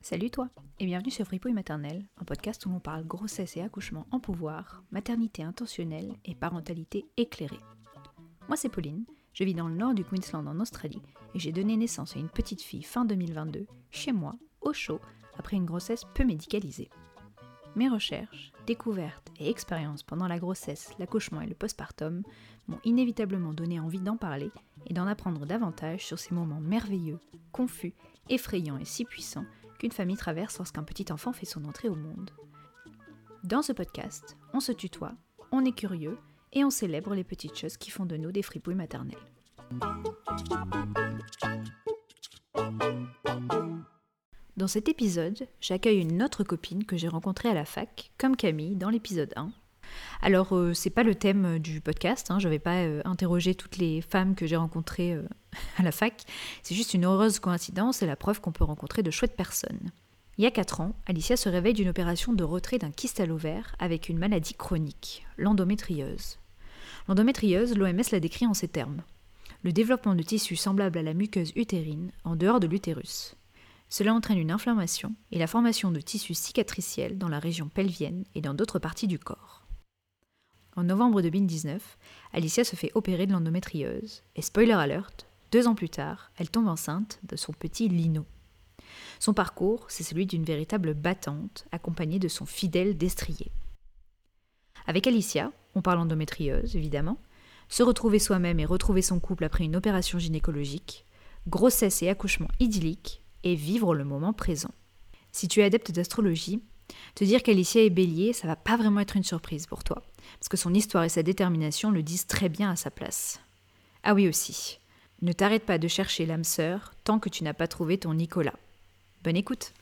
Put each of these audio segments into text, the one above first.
Salut toi et bienvenue sur Fripouille Maternelle, un podcast où l'on parle grossesse et accouchement en pouvoir, maternité intentionnelle et parentalité éclairée. Moi c'est Pauline, je vis dans le nord du Queensland en Australie et j'ai donné naissance à une petite fille fin 2022, chez moi, au chaud, après une grossesse peu médicalisée. Mes recherches, découvertes et expériences pendant la grossesse, l'accouchement et le postpartum m'ont inévitablement donné envie d'en parler et d'en apprendre davantage sur ces moments merveilleux, confus, effrayants et si puissants qu'une famille traverse lorsqu'un petit enfant fait son entrée au monde. Dans ce podcast, on se tutoie, on est curieux et on célèbre les petites choses qui font de nous des fripouilles maternelles. Dans cet épisode, j'accueille une autre copine que j'ai rencontrée à la fac, comme Camille dans l'épisode 1. Alors, euh, c'est pas le thème du podcast, hein, je vais pas euh, interroger toutes les femmes que j'ai rencontrées euh, à la fac, c'est juste une heureuse coïncidence et la preuve qu'on peut rencontrer de chouettes personnes. Il y a 4 ans, Alicia se réveille d'une opération de retrait d'un kyste à l'ovaire avec une maladie chronique, l'endométriose. L'endométriose, l'OMS la décrit en ces termes. Le développement de tissus semblables à la muqueuse utérine en dehors de l'utérus. Cela entraîne une inflammation et la formation de tissus cicatriciels dans la région pelvienne et dans d'autres parties du corps. En novembre 2019, Alicia se fait opérer de l'endométriose et spoiler alert, deux ans plus tard, elle tombe enceinte de son petit Lino. Son parcours, c'est celui d'une véritable battante accompagnée de son fidèle destrier. Avec Alicia, on parle endométriose évidemment, se retrouver soi-même et retrouver son couple après une opération gynécologique, grossesse et accouchement idyllique, et vivre le moment présent. Si tu es adepte d'astrologie, te dire qu'Alicia est bélier, ça va pas vraiment être une surprise pour toi, parce que son histoire et sa détermination le disent très bien à sa place. Ah oui aussi, ne t'arrête pas de chercher l'âme sœur tant que tu n'as pas trouvé ton Nicolas. Bonne écoute.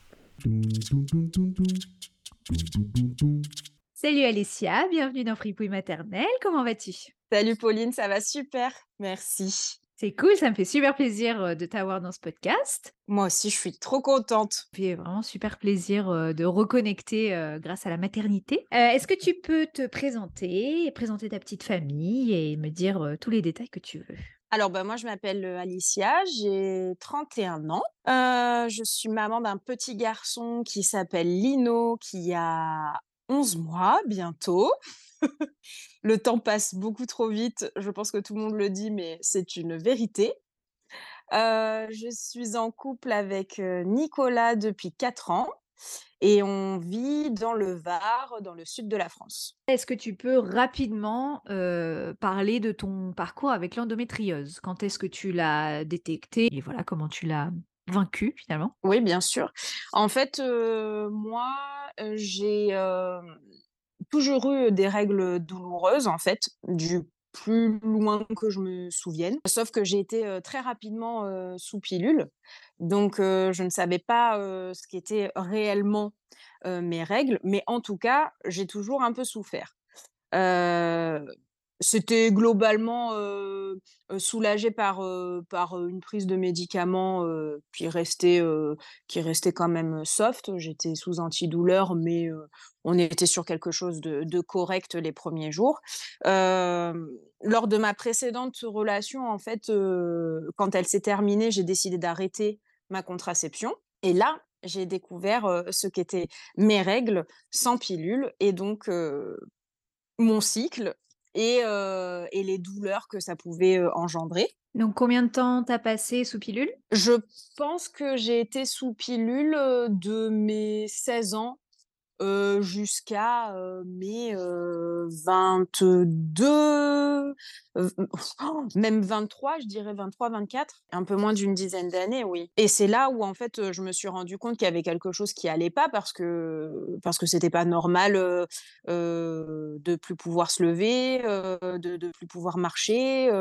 Salut Alicia, bienvenue dans Fripouille maternelle, comment vas-tu? Salut Pauline, ça va super, merci. C'est cool, ça me fait super plaisir de t'avoir dans ce podcast. Moi aussi, je suis trop contente. Ça fait vraiment super plaisir de reconnecter grâce à la maternité. Est-ce que tu peux te présenter, présenter ta petite famille et me dire tous les détails que tu veux? Alors, bah, moi, je m'appelle Alicia, j'ai 31 ans. je suis maman d'un petit garçon qui s'appelle Lino, qui a 11 mois bientôt. le temps passe beaucoup trop vite. Je pense que tout le monde le dit, mais c'est une vérité. je suis en couple avec Nicolas depuis 4 ans et on vit dans le Var, dans le sud de la France. Est-ce que tu peux rapidement parler de ton parcours avec l'endométriose? Quand est-ce que tu l'as détecté et voilà comment tu l'as vaincu finalement? Oui, bien sûr. En fait, moi, j'ai toujours eu des règles douloureuses, en fait, du plus loin que je me souvienne. Sauf que j'ai été très rapidement sous pilule. Donc, je ne savais pas ce qu'étaient réellement mes règles. Mais en tout cas, j'ai toujours un peu souffert. C'était globalement soulagé par, par une prise de médicaments qui, restait, qui restait quand même soft. J'étais sous antidouleur, mais on était sur quelque chose de, de correct les premiers jours. lors de ma précédente relation, en fait, quand elle s'est terminée, j'ai décidé d'arrêter ma contraception. Et là, j'ai découvert ce qu'étaient mes règles sans pilule et donc mon cycle et, et les douleurs que ça pouvait engendrer. Donc, combien de temps t'as passé sous pilule? Je pense que j'ai été sous pilule de mes 16 ans jusqu'à mai 22, même 23, je dirais 23, 24, un peu moins d'une dizaine d'années, oui. Et c'est là où en fait je me suis rendu compte qu'il y avait quelque chose qui allait pas parce que parce que c'était pas normal de plus pouvoir se lever, de, de plus pouvoir marcher,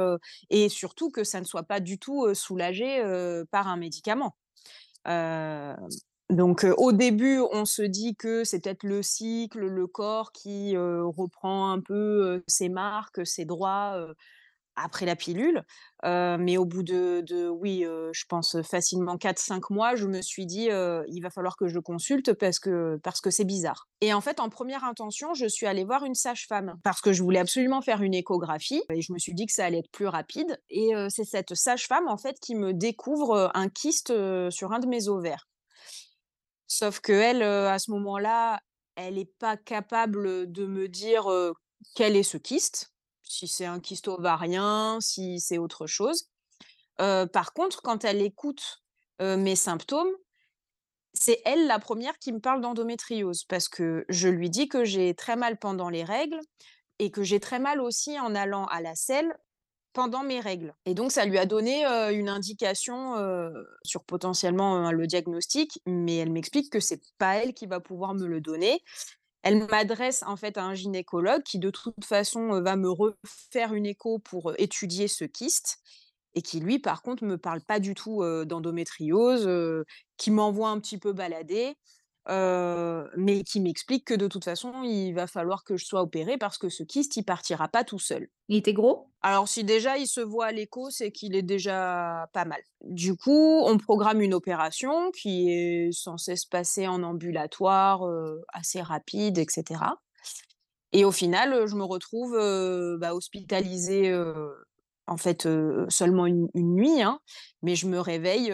et surtout que ça ne soit pas du tout soulagé par un médicament. Donc au début, on se dit que c'est peut-être le cycle, le corps qui reprend un peu ses marques, ses droits après la pilule. Mais au bout de de oui, je pense, facilement 4-5 mois, je me suis dit, «Il va falloir que je consulte parce que parce que c'est bizarre» et en fait, en première intention, je suis allée voir une sage-femme parce que je voulais absolument faire une échographie et je me suis dit que ça allait être plus rapide et c'est cette sage-femme, en fait, qui me découvre, un kyste, sur un de mes ovaires. Sauf qu'elle, heu, à ce moment-là, elle est pas capable, de me dire, quel est ce kyste, si c'est un kyste ovarien, si c'est autre chose. Par contre, quand elle écoute, mes symptômes, c'est elle la première qui me parle d'endométriose parce que je lui dis que j'ai très mal pendant les règles et que j'ai très mal aussi en allant à la selle pendant mes règles et donc ça lui a donné, une indication, sur potentiellement, le diagnostic, mais elle m'explique que c'est pas elle qui va pouvoir me le donner. Elle m'adresse en fait à un gynécologue qui de toute façon, va me refaire une écho pour, étudier ce kyste et qui lui par contre me parle pas du tout, d'endométriose, qui m'envoie un petit peu balader, mais qui m'explique que de toute façon il va falloir que je sois opérée parce que ce kyste, il partira pas tout seul. Il était gros? Alors si déjà il se voit à l'écho, c'est qu'il est déjà pas mal. Du coup, on programme une opération qui est censée se passer en ambulatoire, assez rapide et cetera et au final, je me retrouve, bah, hospitalisée, en fait, seulement une une nuit, hein, mais je me réveille,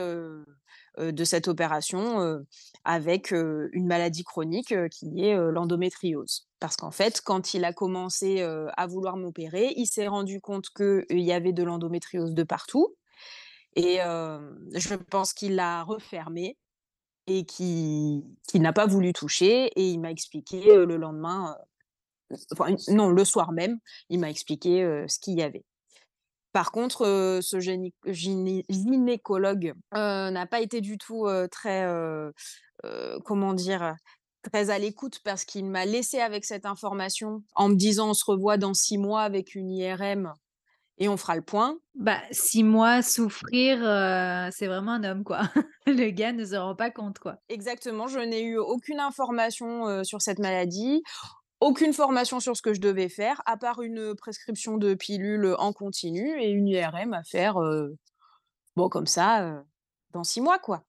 de cette opération, avec, une maladie chronique, qui est, l'endométriose. Parce qu'en fait, quand il a commencé, à vouloir m'opérer, il s'est rendu compte qu'il y avait de l'endométriose de partout et je pense qu'il l'a refermée et qu'il qu'il n'a pas voulu toucher et il m'a expliqué, le lendemain, enfin non, le soir même, il m'a expliqué, ce qu'il y avait. Par contre, ce gynécologue, n'a pas été du tout, très, comment dire? Très à l'écoute parce qu'il m'a laissée avec cette information en me disant: «On se revoit dans 6 mois avec une IRM et on fera le point». Bah, 6 mois souffrir, heu, c'est vraiment un homme, quoi. Le gars ne se rend pas compte, quoi. Exactement, je n'ai eu aucune information, heu, sur cette maladie, aucune formation sur ce que je devais faire, à part une, prescription de pilules, en continu et une IRM à faire, bon comme ça, dans 6 mois, quoi.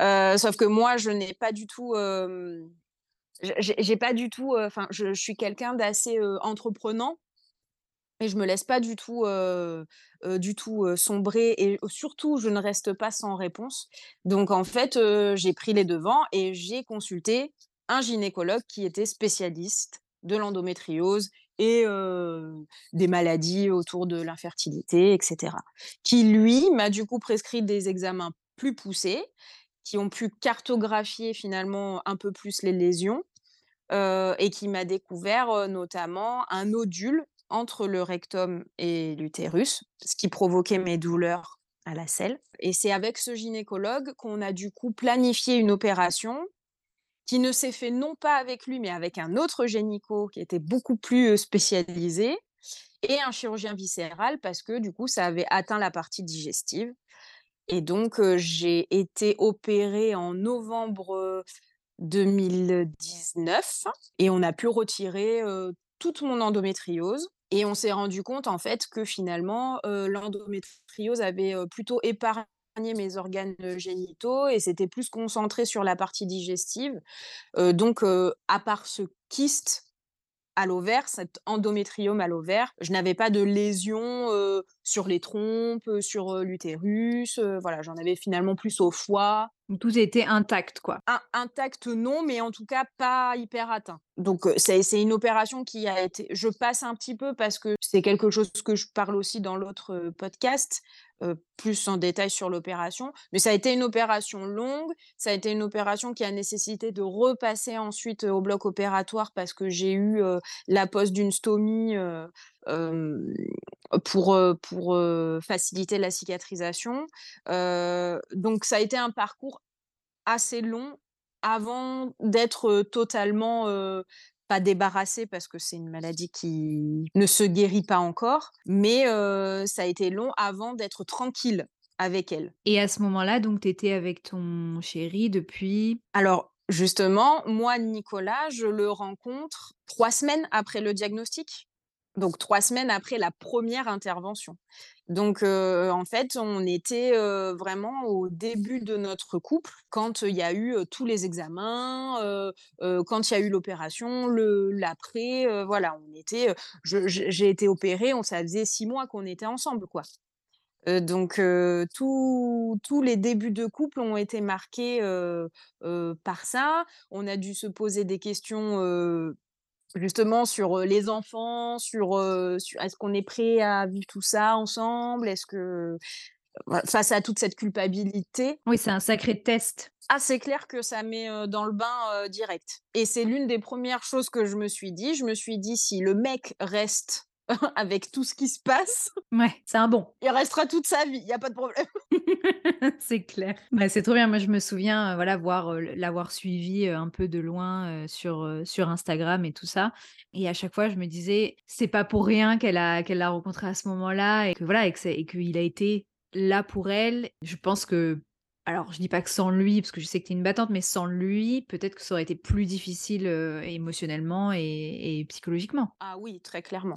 Heu, sauf que moi, je n'ai pas du tout, hem, j'ai pas du tout, heu, enfin, je suis quelqu'un d'assez, entreprenant et je me laisse pas du tout, du tout, sombrer et surtout, je ne reste pas sans réponse. Donc en fait, j'ai pris les devants et j'ai consulté un gynécologue qui était spécialiste de l'endométriose et des maladies autour de l'infertilité et cetera. Qui lui, m'a du coup prescrit des examens plus poussés, qui ont pu cartographier finalement un peu plus les lésions, heu et qui m'a découvert, heu, notamment un nodule entre le rectum et l'utérus, ce qui provoquait mes douleurs à la selle. Et c'est avec ce gynécologue qu'on a du coup planifié une opération qui ne s'est fait non pas avec lui, mais avec un autre gynéco qui était beaucoup plus, heu, spécialisé et un chirurgien viscéral parce que du coup ça avait atteint la partie digestive et donc j'ai été opérée en novembre, heu, 2019 et on a pu retirer, toute mon endométriose et on s'est rendu compte en fait que finalement, l'endométriose avait, plutôt épargné mes organes, génitaux et s'était plus concentré sur la partie digestive. Donc à part ce kyste à l'ovaire, cet endométriome à l'ovaire, je n'avais pas de lésions, heu, sur les trompes, heu, sur, heu, l'utérus, voilà, j'en avais finalement plus au foie. Tout était intact, quoi. In intact non, mais en tout cas pas hyper atteint. Donc c'est une opération qui a été je passe un petit peu parce que c'est quelque chose que je parle aussi dans l'autre, podcast, plus en détail sur l'opération. Mais ça a été une opération longue, ça a été une opération qui a nécessité de repasser ensuite, au bloc opératoire parce que j'ai eu, la pose d'une stomie, pour, faciliter la cicatrisation. Donc ça a été un parcours assez long avant d'être, totalement, pas débarrassée parce que c'est une maladie qui ne se guérit pas encore, mais ça a été long avant d'être tranquille avec elle. Et à ce moment-là, donc tu étais avec ton chéri depuis? Alors justement, moi, Nicolas, je le rencontre 3 semaines après le diagnostic. Donc 3 semaines après la première intervention. Donc en fait, on était, vraiment au début de notre couple quand il y a eu, tous les examens, quand il y a eu l'opération, l'après, voilà, on était, j'ai été opérée, on ça faisait 6 mois qu'on était ensemble, quoi. Donc tous les débuts de couple ont été marqués, par ça. On a dû se poser des questions, justement sur, les enfants, sur, est-ce qu'on est prêt à vivre tout ça ensemble? Est-ce que face à toute cette culpabilité, Oui, c'est un sacré test. ah, c'est clair que ça met, dans le bain, direct et c'est l'une des premières choses que je me suis dit. Je me suis dit: «Si le mec reste avec tout ce qui se passe, Ouais, c'est un bon. il restera toute sa vie, il y a pas de problème». C'est clair. Bah, c'est trop bien. Moi, je me souviens, heu, voilà, voir, heu, l'avoir suivi, heu, un peu de loin, sur, sur Instagram et tout ça et à chaque fois, je me disais: «C'est pas pour rien qu'elle a qu'elle l'a rencontré à ce moment-là» et que voilà et que et qu'il a été là pour elle. Je pense que alors je dis pas que sans lui, parce que je sais que tu es une battante, mais sans lui, peut-être que ça aurait été plus difficile, émotionnellement et et psychologiquement. Ah oui, très clairement.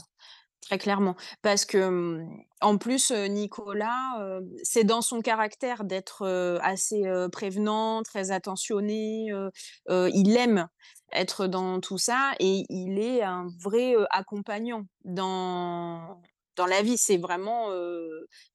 Très clairement. Parce que, en plus, Nicolas, c'est dans son caractère d'être, assez, prévenant, très attentionné, il aime être dans tout ça et il est un vrai, accompagnant dans dans la vie. C'est vraiment,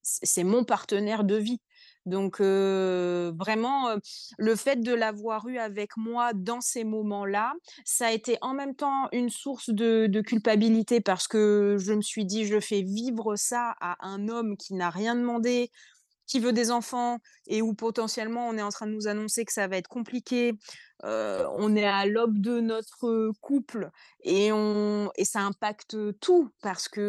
c'est mon partenaire de vie. Donc vraiment, le fait de l'avoir eu avec moi dans ces moments-là, ça a été en même temps une source de culpabilité parce que je me suis dit: «Je fais vivre ça à un homme qui n'a rien demandé, qui veut des enfants et où potentiellement on est en train de nous annoncer que ça va être compliqué. Heu, on est à l'aube de notre, couple et ça impacte, tout parce que,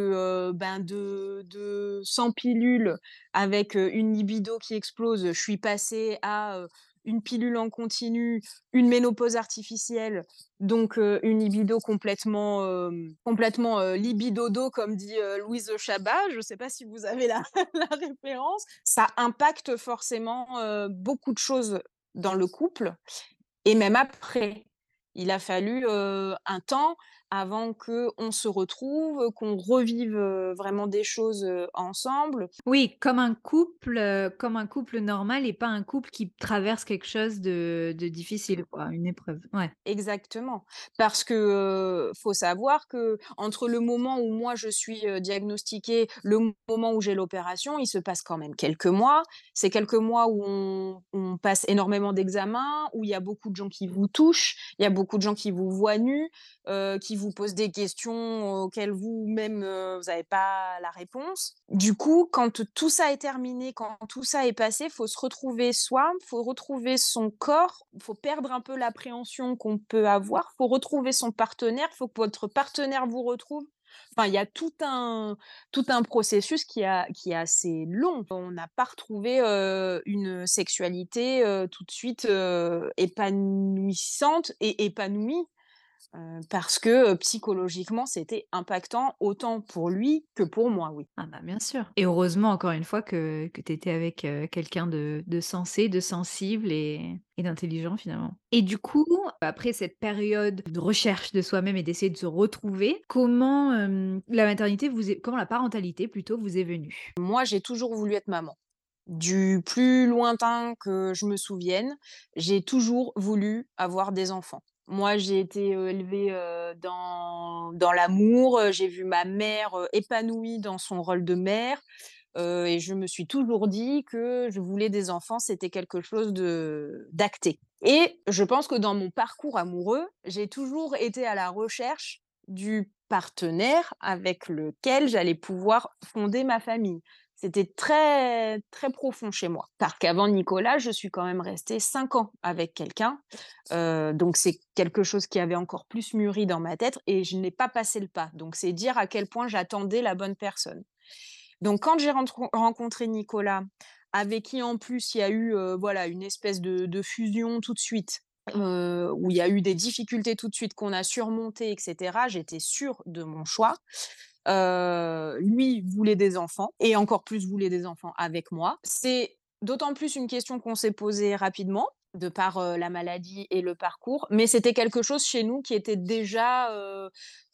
heu, ben, de de 100 pilules avec, heu, une libido qui explose, je suis passée à, une pilule en continu, une ménopause artificielle, donc heu, une libido complètement, hem, complètement, comme dit, heu, Louise Chabat. Je ne sais pas si vous avez la la référence. Ça impacte forcément, heu, beaucoup de choses dans le couple et même après. Il a fallu, un temps avant qu'on se retrouve, qu'on revive, vraiment des choses, ensemble. Oui, comme un couple, comme un couple normal et pas un couple qui traverse quelque chose de de difficile quoi, une épreuve. Ouais. Exactement. Parce que, faut savoir que entre le moment où moi je suis, diagnostiquée, le moment où j'ai l'opération, il se passe quand même quelques mois. C'est quelques mois où on on passe énormément d'examens, où il y a beaucoup de gens qui vous touchent, il y a beaucoup de gens qui vous voient nus, heu, qui vous posent des questions auxquelles vous-même, heu, vous avez pas la réponse. Du coup, quand tout ça est terminé, quand tout ça est passé, faut se retrouver soi, faut retrouver son corps, faut perdre un peu l'appréhension qu'on peut avoir, faut retrouver son partenaire, faut que votre partenaire vous retrouve. Enfin, il y a tout un tout un processus qui a qui est assez long. On n'a pas retrouvé, heu, une sexualité, heu, tout de suite, épanouissante et épanouie. Parce que, psychologiquement, c'était impactant autant pour lui que pour moi, oui. Ah bah, bien sûr et heureusement encore une fois que que tu étais avec, quelqu'un de de sensé, de sensible et et d'intelligent finalement. Et du coup, après cette période de recherche de soi-même et d'essayer de se retrouver, comment, la maternité vous est comment la parentalité plutôt vous est venue? Moi, j'ai toujours voulu être maman. Du plus lointain que je me souvienne, j'ai toujours voulu avoir des enfants. Moi, j'ai été, élevée, dans dans l'amour, j'ai vu ma mère, épanouie dans son rôle de mère, et je me suis toujours dit que je voulais des enfants, c'était quelque chose de d'acté et je pense que dans mon parcours amoureux, j'ai toujours été à la recherche du partenaire avec lequel j'allais pouvoir fonder ma famille. C'était très, très profond chez moi. Parce qu'avant Nicolas, je suis quand même restée 5 ans avec quelqu'un, heu, donc c'est quelque chose qui avait encore plus mûri dans ma tête et je n'ai pas passé le pas. Donc c'est dire à quel point j'attendais la bonne personne. Donc quand j'ai rencontré Nicolas, avec qui en plus il y a eu, heu, voilà, une espèce de fusion tout de suite, heu, où il y a eu des difficultés tout de suite qu'on a surmontées et cetera, j'étais sûre de mon choix. Heu, lui voulait des enfants et encore plus voulait des enfants avec moi. C'est d'autant plus une question qu'on s'est posée rapidement de par, heu, la maladie et le parcours, mais c'était quelque chose chez nous qui était déjà,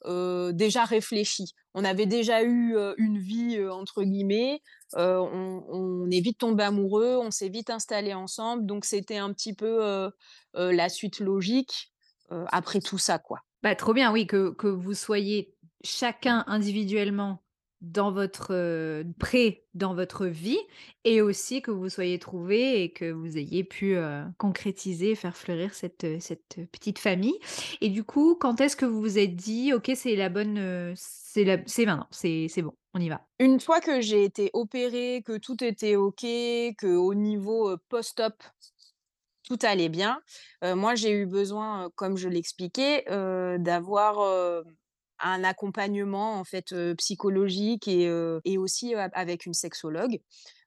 heu, déjà réfléchi. On avait déjà eu, une vie, entre guillemets, on on est vite tombés amoureux, on s'est vite installés ensemble, donc c'était un petit peu, la suite logique, après tout ça, quoi. Bah, trop bien, oui, que que vous soyez chacun individuellement dans votre, prêts dans votre vie et aussi que vous soyez trouvés et que vous ayez pu, heu, concrétiser, faire fleurir cette, cette petite famille et du coup, quand est-ce que vous vous êtes dit: «OK, c'est la bonne, c'est maintenant, c'est bon, on y va»? Une fois que j'ai été opérée, que tout était OK, qu'au niveau, heu, post-op, tout allait bien, moi j'ai eu besoin, comme je l'expliquais, d'avoir, un accompagnement en fait, psychologique et et aussi, avec une sexologue.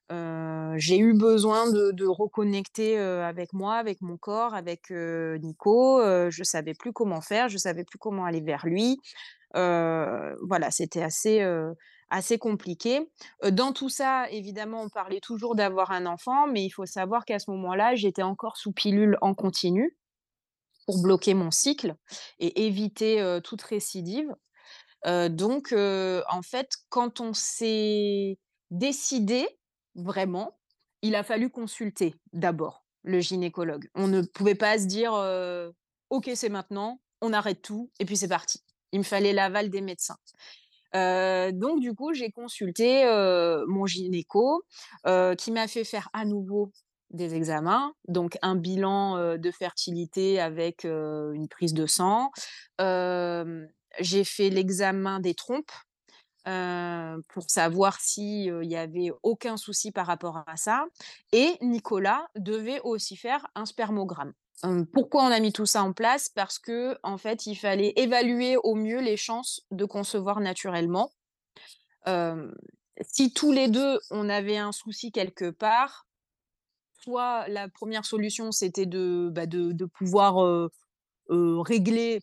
J'ai eu besoin de reconnecter, avec moi, avec mon corps, avec, Nico, je savais plus comment faire, je savais plus comment aller vers lui. Voilà, c'était assez, assez compliqué. Dans tout ça, évidemment, on parlait toujours d'avoir un enfant, mais il faut savoir qu'à ce moment-là, j'étais encore sous pilule en continu pour bloquer mon cycle et éviter, toute récidive. Donc en fait, quand on s'est décidé, vraiment, il a fallu consulter d'abord le gynécologue. On ne pouvait pas se dire, «OK, c'est maintenant, on arrête tout et puis c'est parti». Il me fallait l'aval des médecins. Donc du coup, j'ai consulté, mon gynéco, qui m'a fait faire à nouveau des examens, donc un bilan, de fertilité avec, une prise de sang. J'ai fait l'examen des trompes, pour savoir si, heu, il y avait aucun souci par rapport à ça et Nicolas devait aussi faire un spermogramme. Pourquoi on a mis tout ça en place? Parce que en fait, il fallait évaluer au mieux les chances de concevoir naturellement. Si tous les 2 on avait un souci quelque part, soit la première solution c'était de, bah, de pouvoir, régler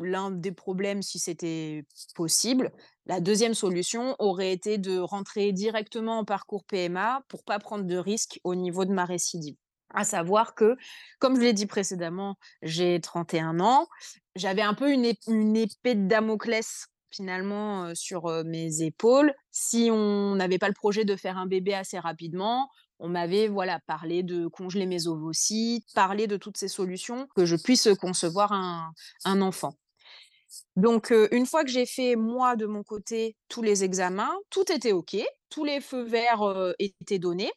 l'un des problèmes si c'était possible. La deuxième solution aurait été de rentrer directement en parcours PMA pour pas prendre de risques au niveau de ma récidive. À savoir que, comme je l'ai dit précédemment, j'ai 31 ans. J'avais un peu une ép une épée de Damoclès finalement, heu, sur, heu, mes épaules. Si on n'avait pas le projet de faire un bébé assez rapidement, on m'avait, voilà, parlé de congeler mes ovocytes, parlé de toutes ces solutions, que je puisse, concevoir un enfant. Donc, une fois que j'ai fait, moi, de mon côté, tous les examens, tout était OK, tous les feux verts, étaient donnés.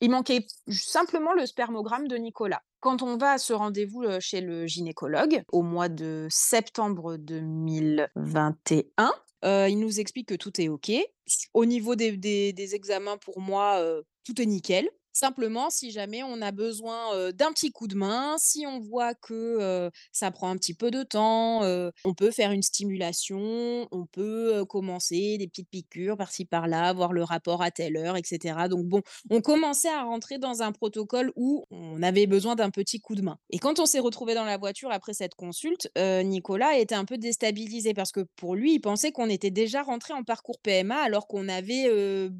Il manquait simplement le spermogramme de Nicolas. Quand on va à ce rendez-vous, chez le gynécologue, au mois de septembre 2021, heu, il nous explique que tout est OK. Au niveau des des des examens pour moi, tout est nickel. Simplement, si jamais on a besoin, d'un petit coup de main, si on voit que, ça prend un petit peu de temps, on peut faire une stimulation, on peut, commencer des petites piqûres par-ci par-là, voir le rapport à telle heure et cetera. Donc bon, on commençait à rentrer dans un protocole où on avait besoin d'un petit coup de main. Et quand on s'est retrouvés dans la voiture après cette consulte, Nicolas était un peu déstabilisé parce que pour lui, il pensait qu'on était déjà rentrés en parcours PMA alors qu'on avait,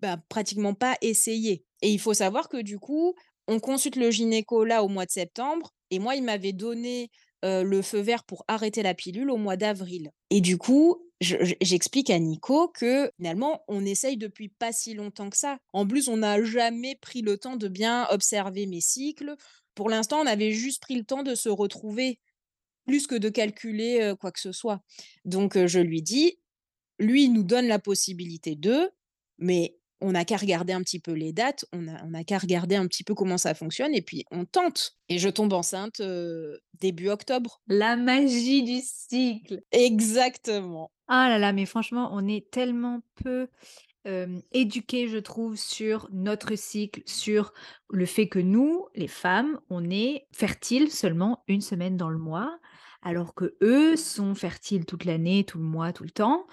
bah, pratiquement pas essayé. Et il faut savoir que du coup, on consulte le gynéco là au mois de septembre et moi il m'avait donné, le feu vert pour arrêter la pilule au mois d'avril. Et du coup, je je j'explique à Nico que finalement on essaye depuis pas si longtemps que ça. En plus, on n'a jamais pris le temps de bien observer mes cycles. Pour l'instant, on avait juste pris le temps de se retrouver, plus que de calculer, quoi que ce soit. Donc, je lui dis: «Lui, il nous donne la possibilité de, mais on n'a qu'à regarder un petit peu les dates, on a on a qu'à regarder un petit peu comment ça fonctionne et puis on tente» et je tombe enceinte, heu, début octobre. La magie du cycle! Exactement. Ah là là, mais franchement, on est tellement peu, éduqués, je trouve, sur notre cycle, sur le fait que nous, les femmes, on est fertiles seulement une semaine dans le mois, alors qu'eux sont fertiles toute l'année, tout le mois, tout le temps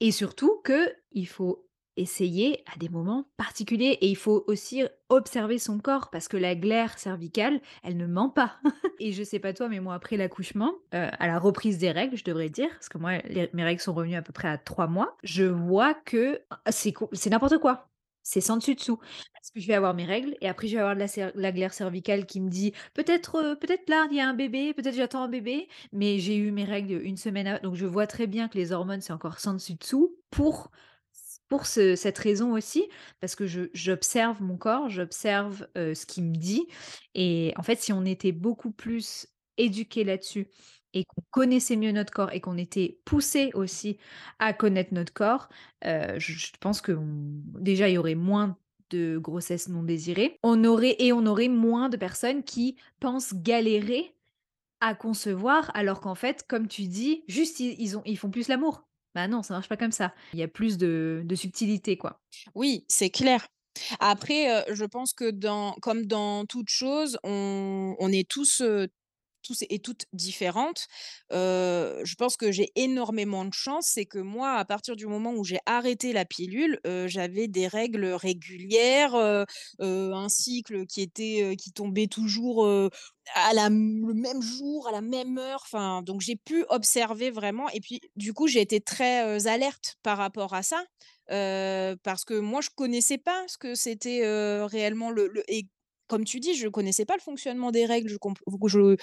et surtout qu'il faut essayer à des moments particuliers et il faut aussi observer son corps parce que la glaire cervicale, elle ne ment pas et je sais pas toi, mais moi après l'accouchement, heu, à la reprise des règles, je devrais dire, parce que moi mes règles sont revenues à peu près à 3 mois, je vois que, ah, c'est c'est n'importe quoi. c'est sans dessus dessous. Parce que je vais avoir mes règles et après je vais avoir la glaire cervicale qui me dit: «Peut-être, heu, peut-être là, il y a un bébé, peut-être j'attends un bébé», mais j'ai eu mes règles une semaine a donc je vois très bien que les hormones, c'est encore sans dessus dessous pour pour ce cette raison aussi, parce que j'observe mon corps, j'observe, ce qu'il me dit et en fait, si on était beaucoup plus éduqués là-dessus et qu'on connaissait mieux notre corps et qu'on était poussé aussi à connaître notre corps, je pense qu'on déjà, il y aurait moins de grossesses non désirées. On aurait et on aurait moins de personnes qui pensent galérer à concevoir, alors qu'en fait, comme tu dis, juste ils ont ils font plus l'amour. Bah non, ça marche pas comme ça. Il y a plus de subtilité, quoi. Oui, c'est clair. Après, heu, je pense que dans comme dans toute chose, on on est tous, tous et toutes différentes. Je pense que j'ai énormément de chance, c'est que moi, à partir du moment où j'ai arrêté la pilule, j'avais des règles régulières, un cycle qui était, qui tombait toujours, à la le même jour, à la même heure, enfin, donc j'ai pu observer vraiment et puis, du coup, j'ai été très, alerte par rapport à ça, parce que moi, je connaissais pas ce que c'était, réellement le le et comme tu dis, je connaissais pas le fonctionnement des règles, je je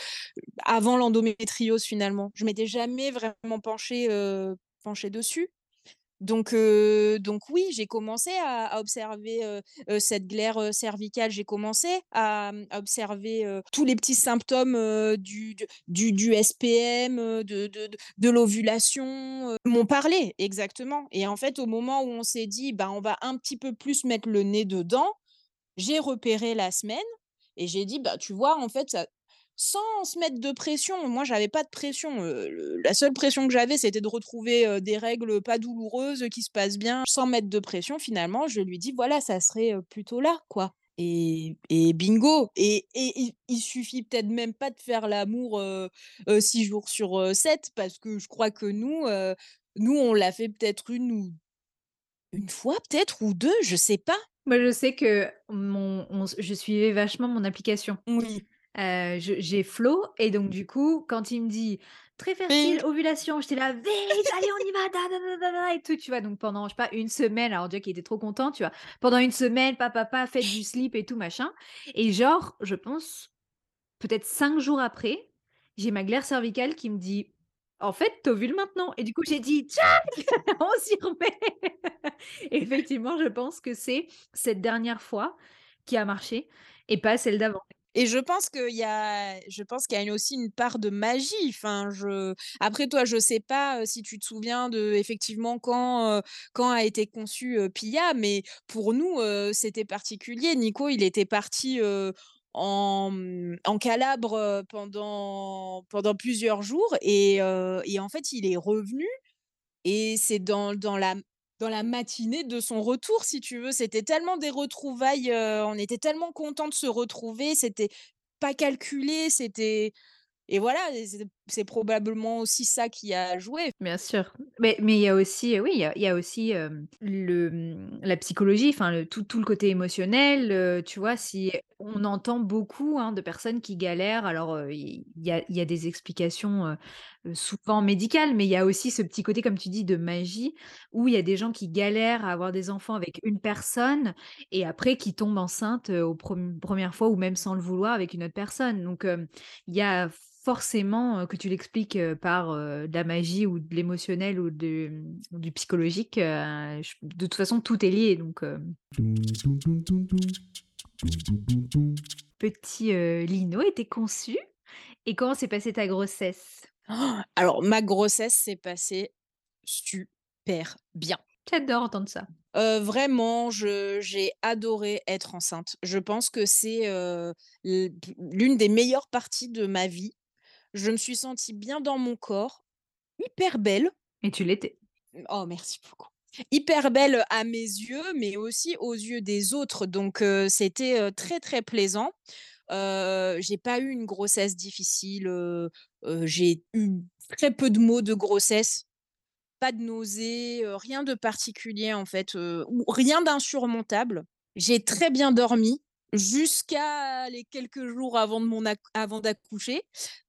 avant l'endométriose finalement. Je m'étais jamais vraiment penchée, dessus. Donc donc oui, j'ai commencé à observer, cette glaire, cervicale. J'ai commencé à, mmh, observer, tous les petits symptômes, du du du SPM, de de l'ovulation, m'ont parlé exactement et en fait, au moment où on s'est dit: «Bah, on va un petit peu plus mettre le nez dedans», j'ai repéré la semaine et j'ai dit: «Bah, tu vois, en fait, ça» sans se mettre de pression. Moi, j'avais pas de pression, le la seule pression que j'avais, c'était de retrouver, des règles, pas douloureuses, qui se passent bien, sans mettre de pression finalement. Je lui dis: «Voilà, ça serait, plutôt là, quoi» et et bingo et et il il suffit peut-être même pas de faire l'amour, heu, 6 jours sur, 7 parce que je crois que nous, nous, on l'a fait peut-être une ou une fois peut-être ou 2, je sais pas. Moi, je sais que mon on s je suivais vachement mon application. Oui. Je j'ai Flow et donc du coup, quand il me dit: «Très fertile, ovulation», j'étais là: «Vite, allez, on y va, da da da da da» et tout, tu vois? Donc pendant, je sais pas, une semaine, alors déjà qu'il était trop content, tu vois? Pendant une semaine, pa pa pa, faites du slip et tout machin et genre, je pense, peut-être 5 jours après, j'ai ma glaire cervicale qui me dit: «En fait, tu ovules maintenant» et du coup, j'ai dit: «Tchac! On s'y remet!» et effectivement, je pense que c'est cette dernière fois qui a marché et pas celle d'avant. Et je pense qu'il y a je pense qu'il y a aussi une part de magie. Enfin, après toi, je sais pas, si tu te souviens de effectivement quand, quand a été conçue, heu, Pia, mais pour nous, c'était particulier. Nico, il était parti, en, mmh, en Calabre, pendant pendant plusieurs jours et et en fait, il est revenu et c'est dans dans la dans la matinée de son retour, si tu veux. C'était tellement des retrouvailles, on était tellement contents de se retrouver, c'était pas calculé, c'était et voilà c'est probablement aussi ça qui a joué. Bien sûr, mais il y a aussi, oui, il y aussi, le, mmh, la psychologie, enfin le tout tout le côté émotionnel, tu vois? Si on entend beaucoup, hein, de personnes qui galèrent alors, il y a y a des explications, souvent médicales, mais il y a aussi ce petit côté, comme tu dis, de magie, où il y a des gens qui galèrent à avoir des enfants avec une personne et après qui tombent enceintes, aux prem 1 fois ou même sans le vouloir avec une autre personne. Donc, il y a forcément, que tu l'expliques, par, de la magie ou de l'émotionnel ou de, mmh, du psychologique, de toute façon tout est lié donc. Petit, Lino était conçu et comment s'est passée ta grossesse? Alors ma grossesse s'est passée super bien. J'adore entendre ça. Vraiment, j'ai adoré être enceinte. Je pense que c'est, l'une des meilleures parties de ma vie. Je me suis sentie bien dans mon corps, hyper belle. Et tu l'étais. Oh merci beaucoup. Hyper belle à mes yeux, mais aussi aux yeux des autres, donc c'était, très, très plaisant. Heu, j'ai pas eu une grossesse difficile, j'ai eu très peu de maux de grossesse, pas de nausées, rien de particulier en fait, ou rien d'insurmontable. J'ai très bien dormi jusqu'à les quelques jours avant de mon avant d'accoucher,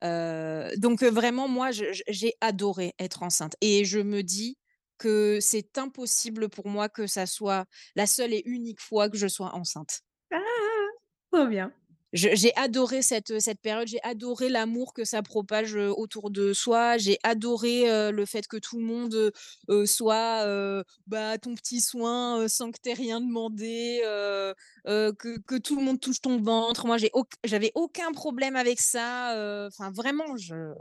heu, donc heu, vraiment moi j'ai adoré être enceinte et je me dis que c'est impossible pour moi que ça soit la seule et unique fois que je sois enceinte. Ah! Trop bien. Je j'ai adoré cette, heu, cette période, j'ai adoré l'amour que ça propage, heu, autour de soi. J'ai adoré, heu, le fait que tout le monde, soit, heu, bah, ton petit soin, sans que tu aies rien demandé, que que tout le monde touche ton ventre. Moi, j'ai j'avais aucun problème avec ça, enfin vraiment je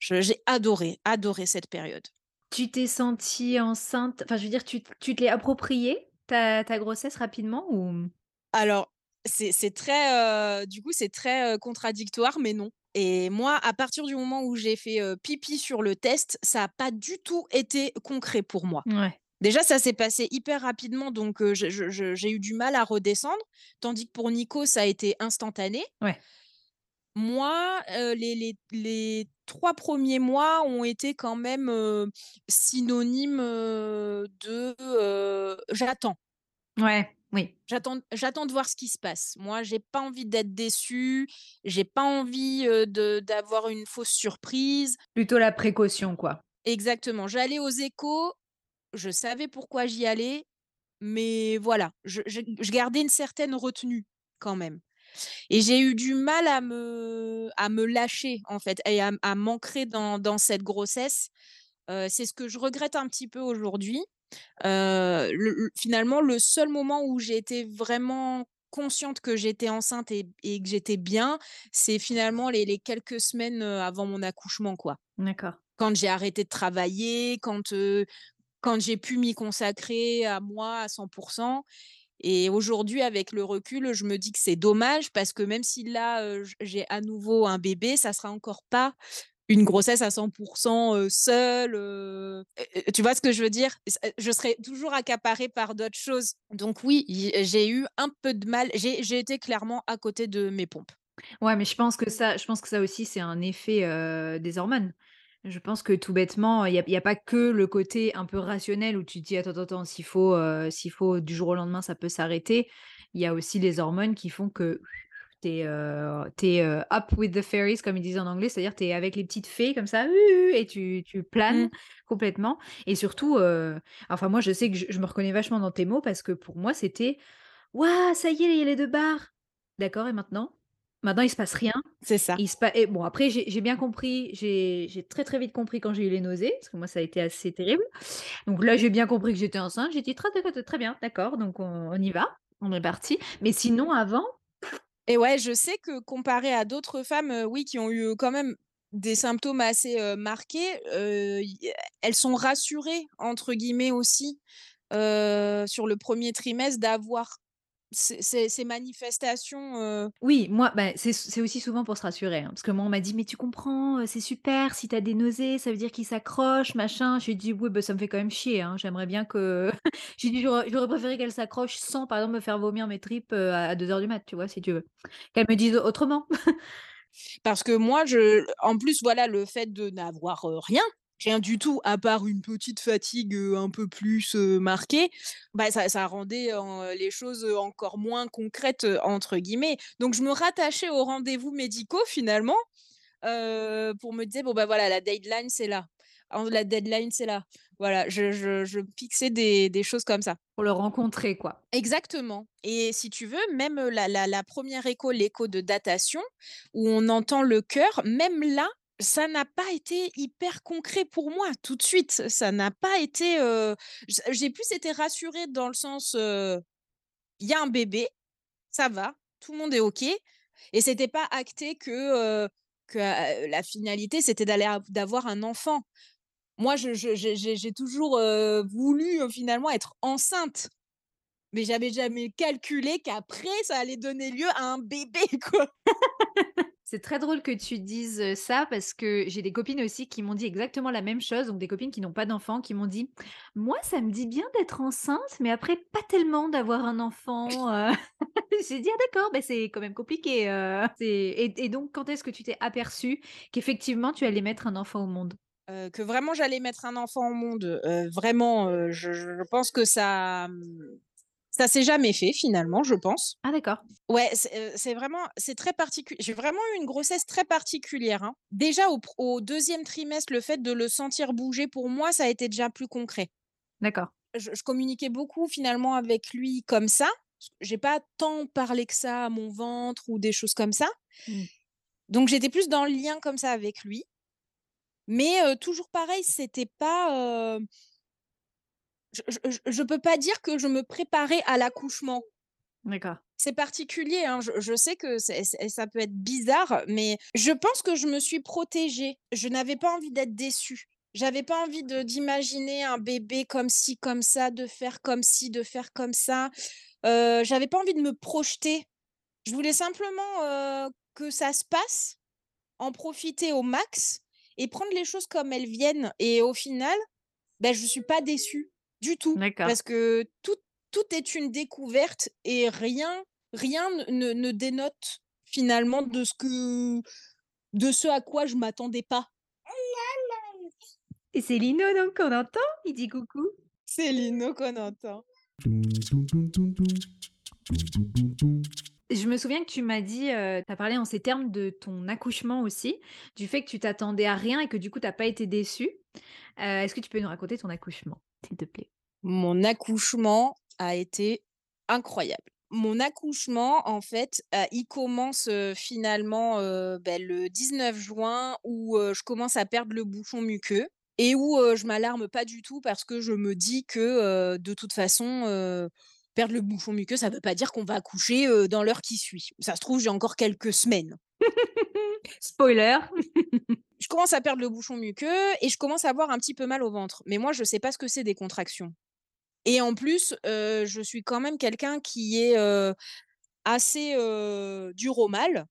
je j'ai adoré, adoré cette période. Tu t'es sentie enceinte enfin, je veux dire, tu tu te l'es appropriée, ta ta grossesse rapidement ou? Alors, c'est très, heu, du coup, c'est très, heu, contradictoire, mais non et moi, à partir du moment où j'ai fait, heu, pipi sur le test, ça a pas du tout été concret pour moi. Ouais. Déjà, ça s'est passé hyper rapidement, donc j'ai eu du mal à redescendre, tandis que pour Nico, ça a été instantané. Ouais. Moi, les les les 3 premiers mois ont été quand même, heu, synonymes, de, j'attends. Ouais, oui. J'attends j'attends de voir ce qui se passe. Moi, j'ai pas envie d'être déçue, j'ai pas envie, de d'avoir une fausse surprise. Plutôt la précaution, quoi. Exactement, j'allais aux échos, je savais pourquoi j'y allais, mais voilà, je je je gardais une certaine retenue quand même et j'ai eu du mal à me à me lâcher, en fait et à à m'ancrer dans dans cette grossesse. C'est ce que je regrette un petit peu aujourd'hui. Le finalement, le seul moment où j'ai été vraiment consciente que j'étais enceinte et et que j'étais bien, c'est finalement les les quelques semaines, avant mon accouchement, quoi. D'accord. Quand j'ai arrêté de travailler, quand, quand j'ai pu m'y consacrer à moi à 100 et aujourd'hui, avec le recul, je me dis que c'est dommage parce que même si là, j'ai à nouveau un bébé, ça sera encore pas une grossesse à 100 heu, seule, heu, heu, tu vois ce que je veux dire? Je serai toujours accaparée par d'autres choses. Donc oui, j'ai eu un peu de mal, j'ai été clairement à côté de mes pompes. Ouais, mais je pense que ça je pense que ça aussi, c'est un effet, des hormones. Je pense que tout bêtement, il y a pas que le côté un peu rationnel où tu te dis: «Attends, attends, attends, s'il faut, s'il faut du jour au lendemain, ça peut s'arrêter». Il y a aussi les hormones qui font que tu es, heu, tu es, heu, up with the fairies comme ils disent en anglais, c'est-à-dire tu es avec les petites fées comme ça, et tu tu Mmh. planes complètement et surtout, enfin moi je sais que je je me reconnais vachement dans tes mots parce que pour moi c'était: «Waouh, ça y est, il y a les 2 barres». D'accord et maintenant? Maintenant il se passe rien. C'est ça. Il se pa et bon après j'ai bien compris, j'ai j'ai très, très vite compris quand j'ai eu les nausées, parce que moi ça a été assez terrible. Donc là, j'ai bien compris que j'étais enceinte, j'ai dit: «Très, très, très bien, d'accord, donc on on y va, on est parti». Mais sinon avant Et ouais, je sais que comparé à d'autres femmes, heu, oui, qui ont eu, heu, quand même des symptômes assez, marqués, y elles sont «rassurées» entre guillemets aussi, sur le premier trimestre d'avoir ces manifestations, heu oui, moi, bah, c'est aussi souvent pour se rassurer, hein, parce que moi on m'a dit: «Mais tu comprends, c'est super si tu as des nausées, ça veut dire qu'ils s'accrochent, machin». J'ai dit: «Oui, bah, ça me fait quand même chier, hein, j'aimerais bien que» j'ai dit: «J'aurais préféré qu'elles s'accrochent sans, par exemple, me faire vomir mes tripes, à deux heures du mat», tu vois, si tu veux. Qu'elles me disent autrement. Parce que moi, je en plus, voilà, le fait de n'avoir, rien, rien du tout, à part une petite fatigue, un peu plus, marquée, bah, ça ça rendait en les choses, encore moins «concrètes», entre guillemets. Donc je me rattachais aux rendez-vous médicaux finalement, pour me dire: «Bon, bah, voilà, la deadline, c'est là. La deadline, c'est là». Voilà, je je je fixais des des choses comme ça. Pour le rencontrer, quoi. Exactement et si tu veux, même, la la la 1 écho, l'écho de datation, où on entend le cœur, même là, ça n'a pas été hyper concret pour moi, tout de suite. Ça n'a pas été, j'ai plus été rassurée dans le sens, il y a un bébé, ça va, tout le monde est OK et c'était pas acté que, que, la finalité, c'était d'avoir un enfant. Moi, j'ai toujours, voulu, finalement être enceinte. Mais j'avais jamais calculé qu'après ça allait donner lieu à un bébé, quoi. C'est très drôle que tu dises, ça parce que j'ai des copines aussi qui m'ont dit exactement la même chose, donc des copines qui n'ont pas d'enfants, qui m'ont dit: «Moi, ça me dit bien d'être enceinte, mais après pas tellement d'avoir un enfant, heu». J'ai dit: «Ah d'accord, beh, c'est quand même compliqué, heu». C'est et et donc quand est-ce que tu t'es aperçue qu'effectivement tu allais mettre un enfant au monde? Que vraiment j'allais mettre un enfant au monde, vraiment, je pense que ça, mmh, ça s'est jamais fait finalement, je pense. Ah d'accord. Ouais, c'est, c'est vraiment c'est très particu j'ai vraiment eu une grossesse très particulière, hein. Déjà au 2e trimestre, le fait de le sentir bouger pour moi, ça a été déjà plus concret. D'accord. Je je communiquais beaucoup finalement avec lui comme ça. J'ai pas tant parlé que ça à mon ventre ou des choses comme ça. Mmh. Donc j'étais plus dans le lien comme ça avec lui. Mais heu, toujours pareil, c'était pas, heu je je peux pas dire que je me préparais à l'accouchement. D'accord. C'est particulier, hein, je je sais que ça peut être bizarre, mais je pense que je me suis protégée. Je n'avais pas envie d'être déçue. J'avais pas envie d'imaginer un bébé comme ci, comme ça, de faire comme ci, de faire comme ça. Heu, j'avais pas envie de me projeter. Je voulais simplement, heu, que ça se passe, en profiter au max et prendre les choses comme elles viennent et au final, bah, je suis pas déçue du tout parce que tout tout est une découverte et rien rien ne ne dénote finalement de ce que de ce à quoi je m'attendais pas. Et c'est Lino donc qu'on entend? Il dit coucou. C'est Lino qu'on entend. Je me souviens que tu m'as dit, heu, tu as parlé en ces termes de ton accouchement aussi, du fait que tu t'attendais à rien et que du coup tu as pas été déçue. Heu, est-ce que tu peux nous raconter ton accouchement, s'il te plaît? Mon accouchement a été incroyable. Mon accouchement, en fait, heu, il commence, heu, finalement, heu, bah, le 19 juin où, je commence à perdre le bouchon muqueux et où, je m'alarme pas du tout parce que je me dis que, de toute façon, perdre le bouchon muqueux, ça veut pas dire qu'on va accoucher, dans l'heure qui suit. Ça se trouve, j'ai encore quelques semaines. Spoiler. Je commence à perdre le bouchon muqueux et je commence à avoir un petit peu mal au ventre. Mais moi, je sais pas ce que c'est des contractions. Et en plus, heu, je suis quand même quelqu'un qui est, heu, assez, heu, dur au mal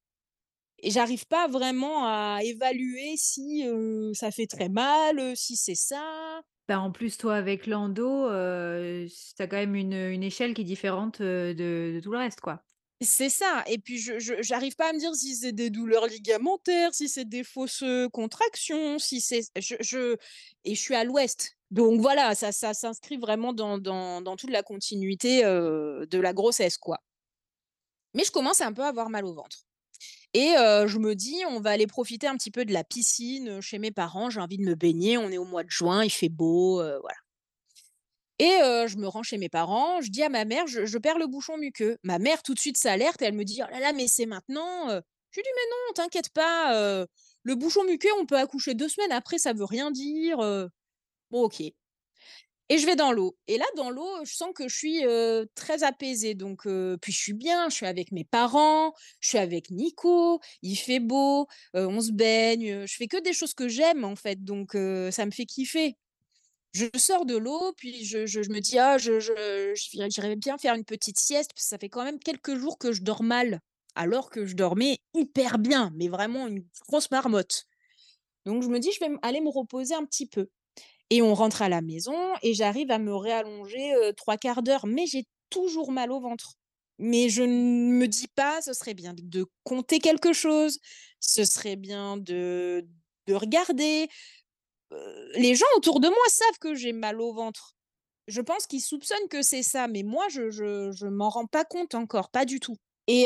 et j'arrive pas vraiment à évaluer si, ça fait très mal, si c'est ça. Bah, en plus, toi, avec l'endo, tu as quand même une, échelle qui est différente, de de tout le reste, quoi. C'est ça et puis je j'arrive pas à me dire si c'est des douleurs ligamentaires, si c'est des fausses, contractions, si c'est je je et je suis à l'ouest. Donc voilà, ça ça s'inscrit vraiment dans dans toute la continuité, de la grossesse, quoi. Mais je commence un peu à avoir mal au ventre et je me dis: «On va aller profiter un petit peu de la piscine, chez mes parents, j'ai envie de me baigner, on est au mois de juin, il fait beau», voilà et je me rends chez mes parents, je dis à ma mère: «Je je perds le bouchon muqueux». Ma mère tout de suite s'alerte elle me dit: «Oh là là, mais c'est maintenant, heu». Je lui dis: «Mais non, t'inquiète pas, le bouchon muqueux, on peut accoucher 2 semaines après, ça veut rien dire, heu». Bon OK et je vais dans l'eau et là, dans l'eau, je sens que je suis, très apaisée donc puis je suis bien, je suis avec mes parents, je suis avec Nico, il fait beau, on se baigne, je fais que des choses que j'aime en fait donc ça me fait kiffer. Je sors de l'eau, puis je me dis: «Ah je j'irais bien faire une petite sieste», parce que ça fait quand même quelques jours que je dors mal, alors que je dormais hyper bien, mais vraiment une grosse marmotte. Donc je me dis: «Je vais aller me reposer un petit peu» et on rentre à la maison et j'arrive à me réallonger, heu, 3/4 d'heure, mais j'ai toujours mal au ventre. Mais je ne me dis pas: «Ce serait bien de compter quelque chose, ce serait bien de de regarder». Les gens autour de moi savent que j'ai mal au ventre. Je pense qu'ils soupçonnent que c'est ça, mais moi je je m'en rends pas compte encore, pas du tout et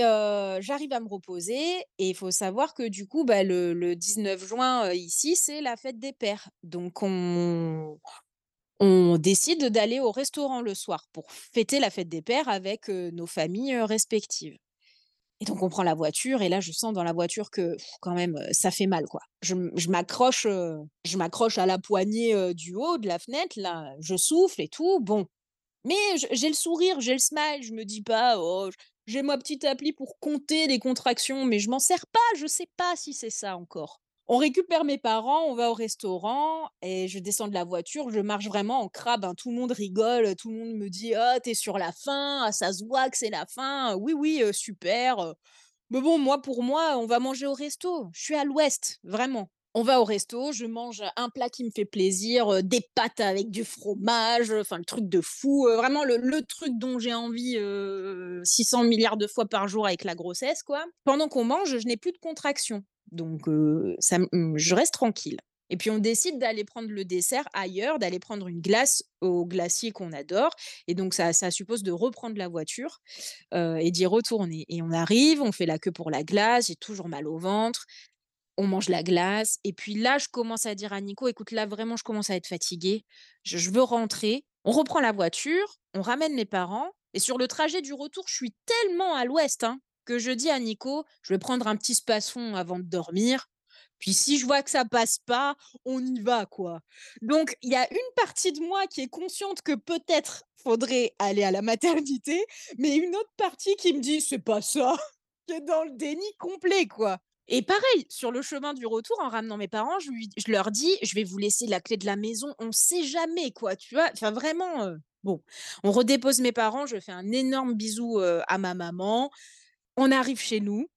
j'arrive à me reposer et il faut savoir que du coup, bah, le le 19 juin, ici, c'est la fête des pères. Donc on on décide d'aller au restaurant le soir pour fêter la fête des pères avec, nos familles, respectives et donc on prend la voiture et là, je sens dans la voiture que quand même, heu, ça fait mal, quoi. Je m'accroche, heu, je m'accroche à la poignée, heu, du haut de la fenêtre là, je souffle et tout, bon. Mais j'ai le sourire, j'ai le smile, je me dis pas: «Oh, j'ai ma petite appli pour compter les contractions», mais je m'en sers pas, je sais pas si c'est ça encore. On récupère mes parents, on va au restaurant et je descends de la voiture, je marche vraiment en crabe, hein. Tout le monde rigole, tout le monde me dit: «Ah, tu es sur la fin, ah ça se voit que c'est la fin, oui, oui, super, heu». Mais bon, moi, pour moi, on va manger au resto. Je suis à l'ouest, vraiment. On va au resto, je mange un plat qui me fait plaisir, des pâtes avec du fromage, enfin le truc de fou, vraiment le truc dont j'ai envie, heu, 600 000 de fois par jour avec la grossesse, quoi. Pendant qu'on mange, je n'ai plus de contractions, donc mmh, je reste tranquille. Et puis on décide d'aller prendre le dessert ailleurs, d'aller prendre une glace au glacier qu'on adore. Et donc ça ça suppose de reprendre la voiture, et d'y retourner. Et on arrive, on fait la queue pour la glace, j'ai toujours mal au ventre. On mange la glace. Et puis là, je commence à dire à Nico: «Écoute, là, vraiment, je commence à être fatiguée, je veux rentrer». On reprend la voiture, on ramène les parents. Et sur le trajet du retour, je suis tellement à l'ouest, hein, que je dis à Nico: «Je vais prendre un petit spasfon avant de dormir, puis si je vois que ça passe pas, on y va, quoi». Donc il y a une partie de moi qui est consciente que peut-être faudrait aller à la maternité, mais une autre partie qui me dit: «C'est pas ça», qui est dans le déni complet, quoi. Et pareil, sur le chemin du retour, en ramenant mes parents, je leur dis: «Je vais vous laisser la clé de la maison, on sait jamais, quoi», tu vois? Enfin vraiment, heu, bon. On redépose mes parents, je fais un énorme bisou, heu, à ma maman. On arrive chez nous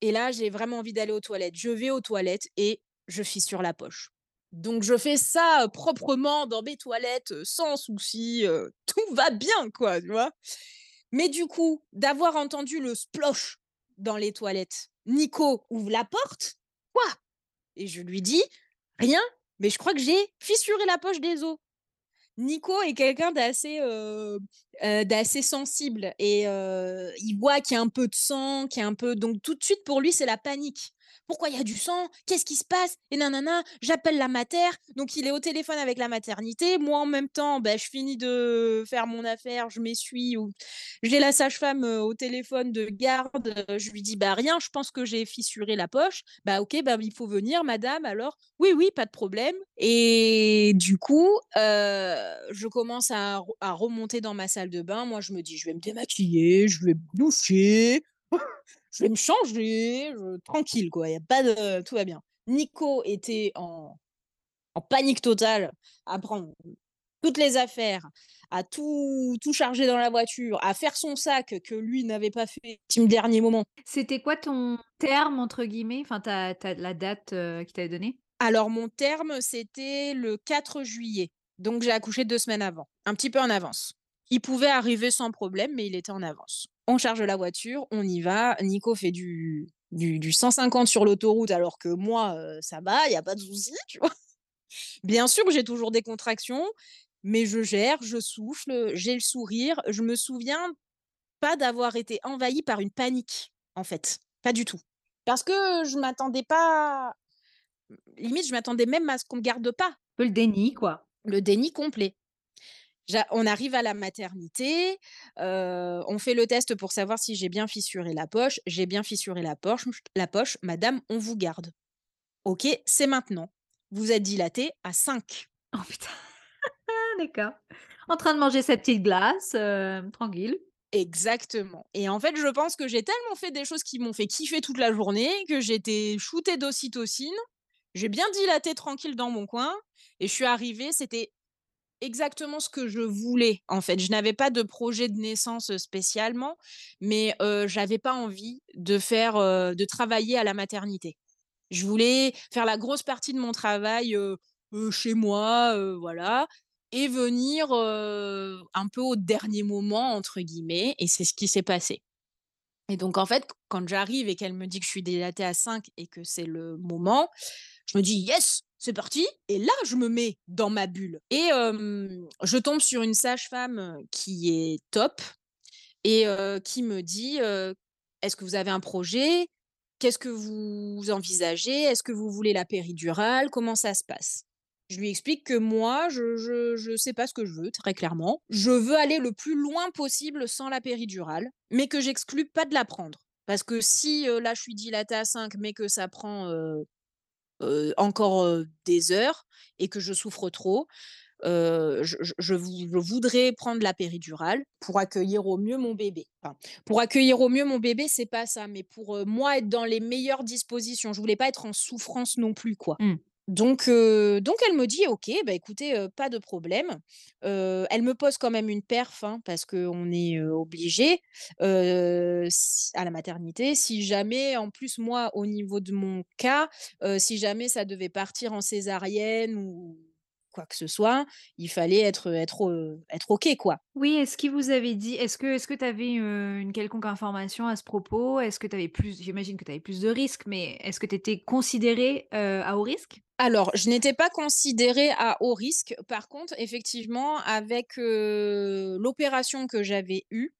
et là, j'ai vraiment envie d'aller aux toilettes. Je vais aux toilettes et je fissure la poche. Donc je fais ça, proprement dans mes toilettes, sans souci, tout va bien, quoi, tu vois? Mais du coup, d'avoir entendu le splosh dans les toilettes, Nico ouvre la porte: «Quoi?» et je lui dis: «Rien, mais je crois que j'ai fissuré la poche des os». Nico est quelqu'un d'assez, sensible et il voit qu'il y a un peu de sang, qu'il y a un peu donc tout de suite pour lui, c'est la panique. «Pourquoi il y a du sang? Qu'est-ce qui se passe? Et nanana, j'appelle la mater». Donc il est au téléphone avec la maternité. Moi, en même temps, bah, je finis de faire mon affaire, je m'essuie j'ai la sage-femme, heu, au téléphone de garde, heu, je lui dis: «Bah, rien, je pense que j'ai fissuré la poche». «Bah, OK, bah, il faut venir madame alors». «Oui, oui, pas de problème» et du coup, heu, je commence à re à remonter dans ma salle de bain. Moi, je me dis: «Je vais me démaquiller, je vais me doucher, je vais me changer, je tranquille quoi, il y a pas de tout va bien». Nico était en en panique totale à prendre toutes les affaires, à tout tout charger dans la voiture, à faire son sac que lui n'avait pas fait ultime dernier moment. C'était quoi ton «terme» entre guillemets? Enfin ta ta la date, heu, qu'il t'avait donnée? Alors mon terme, c'était le 4 juillet, donc j'ai accouché 2 semaines avant, un petit peu en avance. Il pouvait arriver sans problème, mais il était en avance. On charge la voiture, on y va. Nico fait du du du 150 sur l'autoroute alors que moi, heu, ça va, il y a pas de souci, tu vois? Bien sûr, j'ai toujours des contractions, mais je gère, je souffle, j'ai le sourire. Je me souviens pas d'avoir été envahie par une panique, en fait, pas du tout. Parce que je m'attendais pas limite, je m'attendais même à ce qu'on me garde pas. Le déni quoi. Le déni complet. On arrive à la maternité, on fait le test pour savoir si j'ai bien fissuré la poche. J'ai bien fissuré la poche la poche. «Madame, on vous garde». «OK, c'est maintenant. Vous êtes dilatée à 5». Oh putain! D'accord. En train de manger sa petite glace, tranquille. Exactement et en fait, je pense que j'ai tellement fait des choses qui m'ont fait kiffer toute la journée, que j'étais shootée d'ocytocine. J'ai bien dilaté tranquille dans mon coin et je suis arrivée, c'était exactement ce que je voulais, en fait. Je n'avais pas de projet de naissance, spécialement, mais heu, j'avais pas envie de faire, de travailler à la maternité. Je voulais faire la grosse partie de mon travail, chez moi, voilà et venir, un peu «au dernier moment» entre guillemets et c'est ce qui s'est passé. Et donc en fait, quand j'arrive et qu'elle me dit que je suis dilatée à 5 et que c'est le moment, je me dis: «Yes, c'est parti» et là, je me mets dans ma bulle et je tombe sur une sage-femme qui est top et qui me dit, «Est-ce que vous avez un projet? Qu'est-ce que vous envisagez? Est-ce que vous voulez la péridurale? Comment ça se passe?» je lui explique que moi, je je je sais pas ce que je veux, très clairement. Je veux aller le plus loin possible sans la péridurale, mais que j'exclus pas de la prendre. Parce que si, là, je suis dilatée à 5 mais que ça prend, encore, des heures et que je souffre trop, je je je vou je voudrais prendre la péridurale pour accueillir au mieux mon bébé. Pour accueillir au mieux mon bébé, c'est pas ça, mais pour, moi, être dans les meilleures dispositions. Je voulais pas être en souffrance non plus, quoi. Mmh. Donc donc elle me dit: «OK, bah, écoutez, pas de problème». Elle me pose quand même une perf, hein, parce qu'on est, s à la maternité. Si jamais en plus moi, au niveau de mon cas, si jamais ça devait partir en césarienne ou quoi que ce soit, il fallait être, être, heu, être OK, quoi. Oui, est-ce qu'il vous avait dit est-ce que est-ce que tu avais, heu, une quelconque information à ce propos? Est-ce que tu avais plus j'imagine que tu avais plus de risques, mais est-ce que tu étais considérée, heu, à haut risque? Alors, je n'étais pas considérée à haut risque. Par contre, effectivement, avec, l'opération que j'avais eue,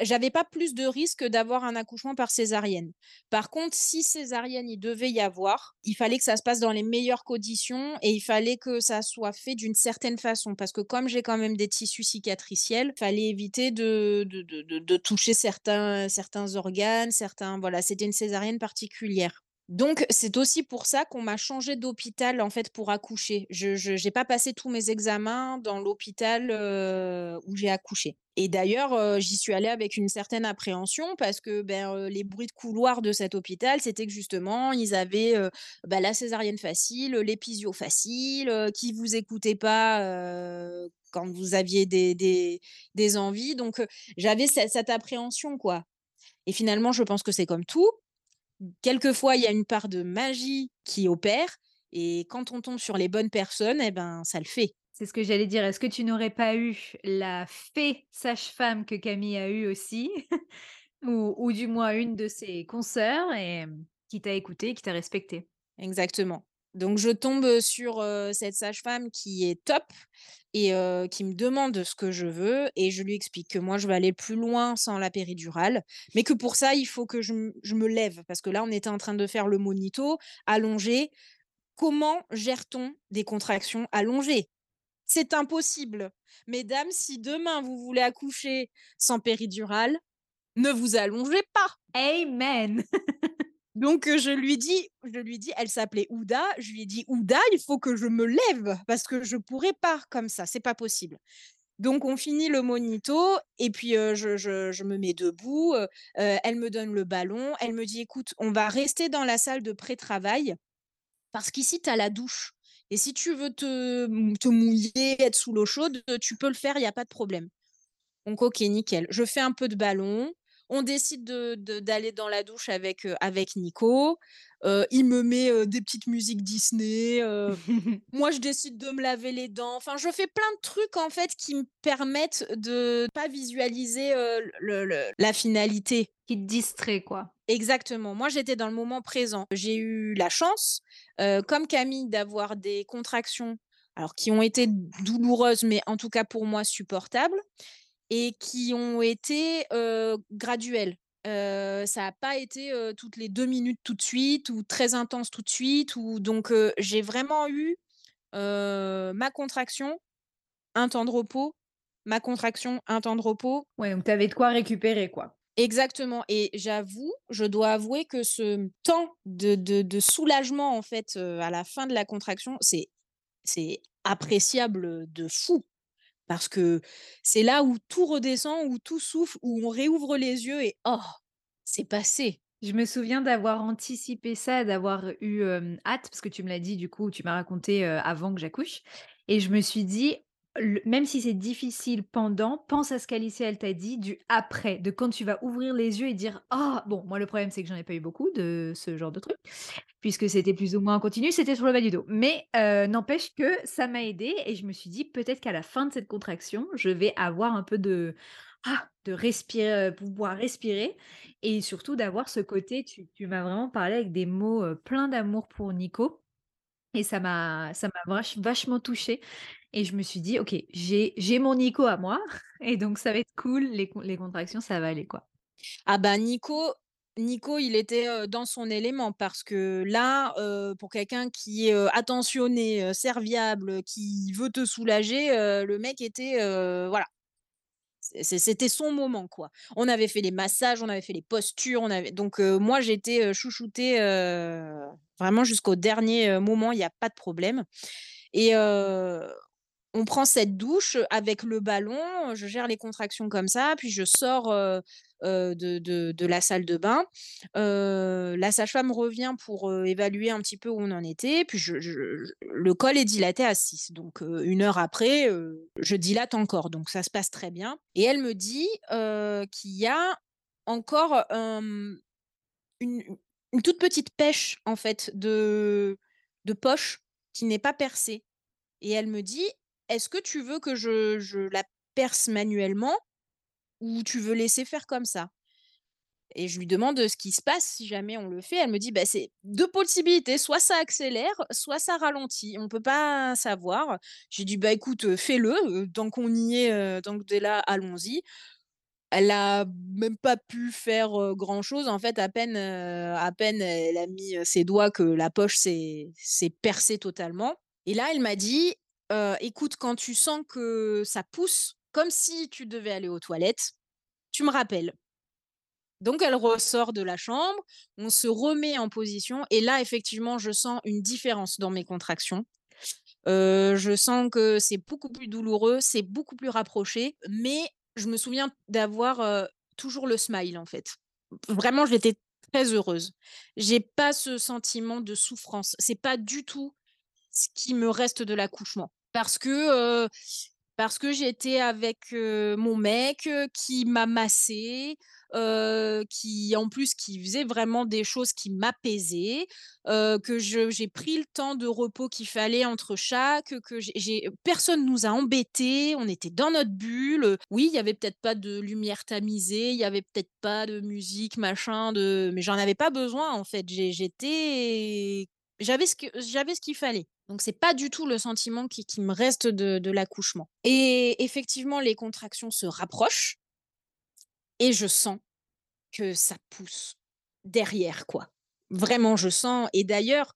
j'avais pas plus de risque d'avoir un accouchement par césarienne. Par contre, si césarienne il devait y avoir, il fallait que ça se passe dans les meilleures conditions et il fallait que ça soit fait d'une certaine façon. Parce que comme j'ai quand même des tissus cicatriciels, fallait éviter de de de toucher certains certains organes, certains voilà, c'était une césarienne particulière. Donc c'est aussi pour ça qu'on m'a changée d'hôpital, en fait, pour accoucher. Je j'ai pas passé tous mes examens dans l'hôpital, heu, où j'ai accouché et d'ailleurs, heu, j'y suis allée avec une certaine appréhension parce que, ben, heu, les bruits de couloir de cet hôpital, c'était que justement, ils avaient, heu, bah, la césarienne facile, l'épisio facile, qu'ils vous écoutaient pas, quand vous aviez des des envies donc j'avais ce cette appréhension, quoi et finalement, je pense que c'est comme tout. Quelquefois, il y a une part de magie qui opère et quand on tombe sur les bonnes personnes et ben, ça le fait. C'est ce que j'allais dire. Est-ce que tu n'aurais pas eu la fée sage-femme que Camille a eue aussi? Ou du moins une de ses consoeurs qui t'a écoutée, qui t'a respectée? Exactement. Donc je tombe, sur, cette sage-femme qui est top et qui me demande ce que je veux et je lui explique que moi je veux aller plus loin sans la péridurale, mais que pour ça il faut que je me lève parce que là on était en train de faire le monito allongé. Comment gère-t-on des contractions allongées? C'est impossible. Mesdames, si demain vous voulez accoucher sans péridurale, ne vous allongez pas! Amen! Donc heu, je lui dis je lui dis elle s'appelait Ouda, je lui ai dit: «Ouda, il faut que je me lève parce que je pourrais pas comme ça, c'est pas possible». Donc on finit le monito et puis, heu, je je je me mets debout, heu, elle me donne le ballon, elle me dit: «Écoute, on va rester dans la salle de pré-travail parce qu'ici tu as la douche et si tu veux te mouiller, être sous l'eau chaude, heu, tu peux le faire, il y a pas de problème». Donc OK, nickel. Je fais un peu de ballon, on décide de de d'aller dans la douche avec, heu, avec Nico, heu, il me met, des petites musiques Disney, moi je décide de me laver les dents, enfin je fais plein de trucs en fait qui me permettent de pas visualiser, heu, le le la finalité. Qui te distrait, quoi. Exactement. Moi, j'étais dans le moment présent. J'ai eu la chance, comme Camille, d'avoir des contractions, alors qui ont été douloureuses, mais en tout cas pour moi supportables et qui ont été, graduelles. Ça a pas été, toutes les 2 minutes tout de suite ou très intense tout de suite ou donc j'ai vraiment eu, ma contraction, un temps de repos, ma contraction, un temps de repos. Ouais, donc tu avais de quoi récupérer, quoi. Exactement et j'avoue, je dois avouer que ce temps de de soulagement, en fait, à la fin de la contraction, c'est appréciable, de fou. Parce que c'est là où tout redescend, où tout souffle, où on réouvre les yeux et «Oh, c'est passé». Je me souviens d'avoir anticipé ça, d'avoir eu, hâte parce que tu me l'as dit du coup, tu m'as raconté, avant que j'accouche et je me suis dit: «Le même si c'est difficile pendant, pense à ce qu'Alicia elle t'a dit du après, de quand tu vas ouvrir les yeux et dire: "Ah!"» bon, moi le problème c'est que j'en ai pas eu beaucoup de ce genre de truc, puisque c'était plus ou moins en continu, c'était sur le bas du dos. Mais heu, n'empêche que ça m'a aidée et je me suis dit: «Peut-être qu'à la fin de cette contraction, je vais avoir un peu de ah, de respirer, heu, pouvoir respirer» et surtout d'avoir ce côté tu m'as vraiment parlé avec des mots, heu, pleins d'amour pour Nico et ça m'a ça m'a vache vachement touchée et je me suis dit: «OK, j'ai mon Nico à moi et donc ça va être cool, les les contractions, ça va aller, quoi». Ah bah, Nico Nico, il était, dans son élément parce que là, pour quelqu'un qui est, attentionné, serviable, qui veut te soulager, le mec était, voilà. C'était son moment, quoi. On avait fait les massages, on avait fait les postures, on avait donc moi j'étais, chouchoutée, vraiment jusqu'au dernier, moment, il y a pas de problème et heu, on prend cette douche avec le ballon, je gère les contractions comme ça, puis je sors, de la salle de bain. La sage-femme revient pour, évaluer un petit peu où on en était, puis le col est dilaté à 6 donc 1 heure après, je dilate encore. Donc ça se passe très bien. Et elle me dit, qu'il y a encore, une une une toute petite pêche en fait de de poche qui n'est pas percée. Et elle me dit: «Est-ce que tu veux que je la perce manuellement ou tu veux laisser faire comme ça?» et je lui demande, heu, ce qui se passe si jamais on le fait. Elle me dit: «Bah, c'est 2 possibilités, soit ça accélère, soit ça ralentit. On peut pas savoir». J'ai dit: «Bah, écoute, heu, fais-le, heu, tant qu'on y est, tant que tu es là, allons-y». Elle a même pas pu faire, grand chose en fait, à peine, à peine elle a mis, ses doigts que la poche s'est percée totalement et là, elle m'a dit: «Heu, écoute, quand tu sens que ça pousse, comme si tu devais aller aux toilettes, tu me rappelles». Donc elle ressort de la chambre, on se remet en position et là, effectivement, je sens une différence dans mes contractions. Je sens que c'est beaucoup plus douloureux, c'est beaucoup plus rapproché, mais je me souviens d'avoir, toujours le smile, en fait. Vraiment, j'étais très heureuse. J'ai pas ce sentiment de souffrance. C'est pas du tout ce qui me reste de l'accouchement parce que, que j'étais avec, mon mec, qui m'a massée, heu, qui en plus qui faisait vraiment des choses qui m'apaisaient, heu, que j'ai pris le temps de repos qu'il fallait entre chaque, que j'ai personne nous a embêtés, on était dans notre bulle, oui, il y avait peut-être pas de lumière tamisée, il y avait peut-être pas de musique machin, de mais j'en avais pas besoin en fait. J'étais j'avais ce que j'avais ce qu'il fallait. Donc c'est pas du tout le sentiment qui me reste de l'accouchement et effectivement, les contractions se rapprochent et je sens que ça pousse derrière, quoi. Vraiment, je sens et d'ailleurs,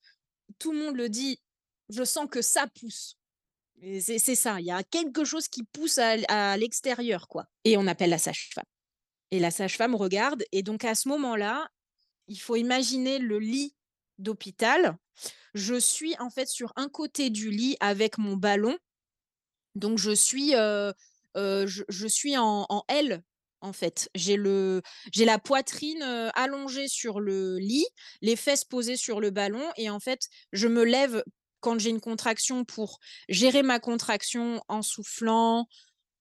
tout le monde le dit, je sens que ça pousse c'est ça, il y a quelque chose qui pousse à à l'extérieur, quoi et on appelle la sage-femme et la sage-femme regarde et donc à ce moment-là, il faut imaginer le lit d'hôpital. Je suis en fait sur un côté du lit avec mon ballon, donc je suis, heu heu, je suis en en L, en fait. J'ai la poitrine, heu, allongée sur le lit, les fesses posées sur le ballon et en fait, je me lève quand j'ai une contraction pour gérer ma contraction en soufflant,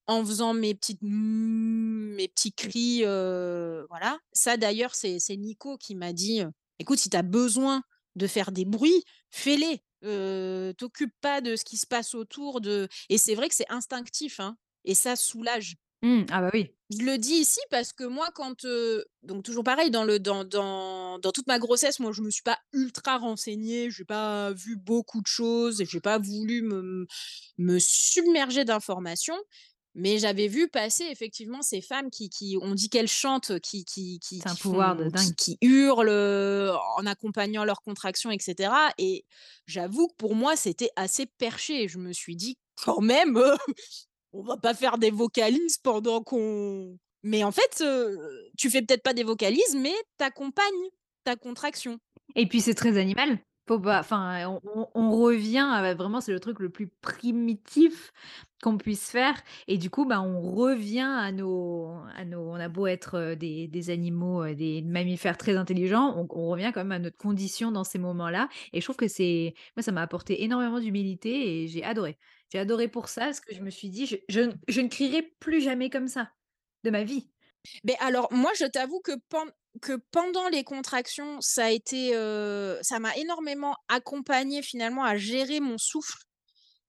en faisant mes petites «mmm», mes petits cris, voilà. Ça d'ailleurs, c'est Nico qui m'a dit, «Écoute, si tu as besoin de faire des bruits, fais-les, heu, t'occupe pas de ce qui se passe autour de» et c'est vrai que c'est instinctif, hein et ça soulage. Mmh. Ah bah oui. Je le dis ici parce que moi quand, donc toujours pareil dans le dans dans dans toute ma grossesse, moi je me suis pas ultra renseignée, j'ai pas vu beaucoup de choses et j'ai pas voulu me me submerger d'informations. Mais j'avais vu passer effectivement ces femmes qui qui on dit qu'elles chantent, qui qui qui un qui pouvoir de font qui dingue. qui hurlent, heu, en accompagnant leurs contractions et cetera et j'avoue que pour moi, c'était assez perché. Je me suis dit: «Quand même, on va pas faire des vocalises pendant qu'on» mais en fait, heu, tu fais peut-être pas des vocalises, mais tu accompagnes ta contraction. Et puis c'est très animal. Faut pas enfin, on on on revient à vraiment c'est le truc le plus primitif qu'on puisse faire et du coup, bah, on revient à nos à nos on a beau être, des des animaux, des mammifères très intelligents, on on revient quand même à notre condition dans ces moments-là et je trouve que c'est moi, ça m'a apporté énormément d'humilité et j'ai adoré. J'ai adoré pour ça, parce que je me suis dit: «Je je ne je ne crierai plus jamais comme ça de ma vie». Beh, alors moi, je t'avoue que pen que pendant les contractions, ça a été, ça m'a énormément accompagnée finalement à gérer mon souffle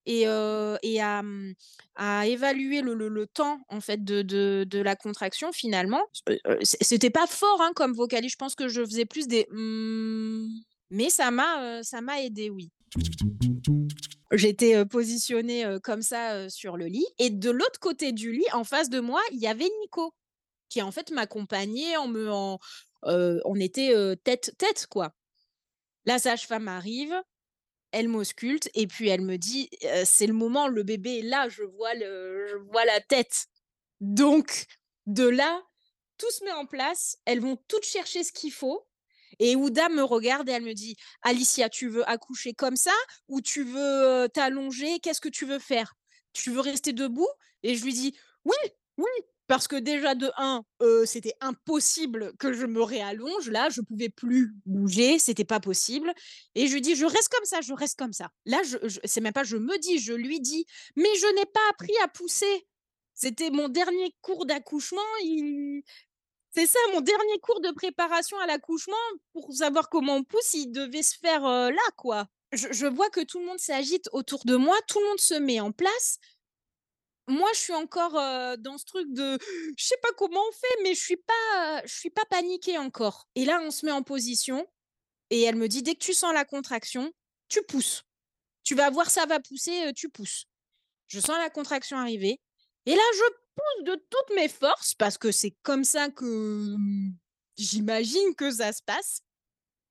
et et à, mmh, à évaluer le le temps en fait de de de la contraction finalement. C'était pas fort, hein, comme vocalise, je pense que je faisais plus des «mmh», mais ça m'a, ça m'a aidée, oui. J'étais, positionnée, comme ça, sur le lit et de l'autre côté du lit, en face de moi, il y avait Nico, qui en fait m'accompagnait en me en on était, tête tête, quoi. La sage-femme arrive, elle m'ausculte et puis elle me dit, «C'est le moment, le bébé est là, je vois le je vois la tête». Donc de là, tout se met en place, elles vont toutes chercher ce qu'il faut et Ouda me regarde et elle me dit: «Alicia, tu veux accoucher comme ça ou tu veux, t'allonger? Qu'est-ce que tu veux faire? Tu veux rester debout?» et je lui dis: «Oui, oui!» Parce que déjà de 1, heu, c'était impossible que je me réallonge, là, je pouvais plus bouger, c'était pas possible et je lui dis: «Je reste comme ça, je reste comme ça». Là, je je c'est même pas je me dis, je lui dis: «Mais je n'ai pas appris à pousser». C'était mon dernier cours d'accouchement, c'est ça, mon dernier cours de préparation à l'accouchement pour savoir comment on pousse, il devait se faire, là, quoi. Je vois que tout le monde s'agite autour de moi, tout le monde se met en place. Moi, je suis encore, dans ce truc de je sais pas comment on fait, mais je suis pas, je suis pas paniquée encore et là, on se met en position et elle me dit: «Dès que tu sens la contraction, tu pousses. Tu vas voir, ça va pousser, tu pousses». Je sens la contraction arriver Et là, je pousse de toutes mes forces parce que c'est comme ça que, mmh, j'imagine que ça se passe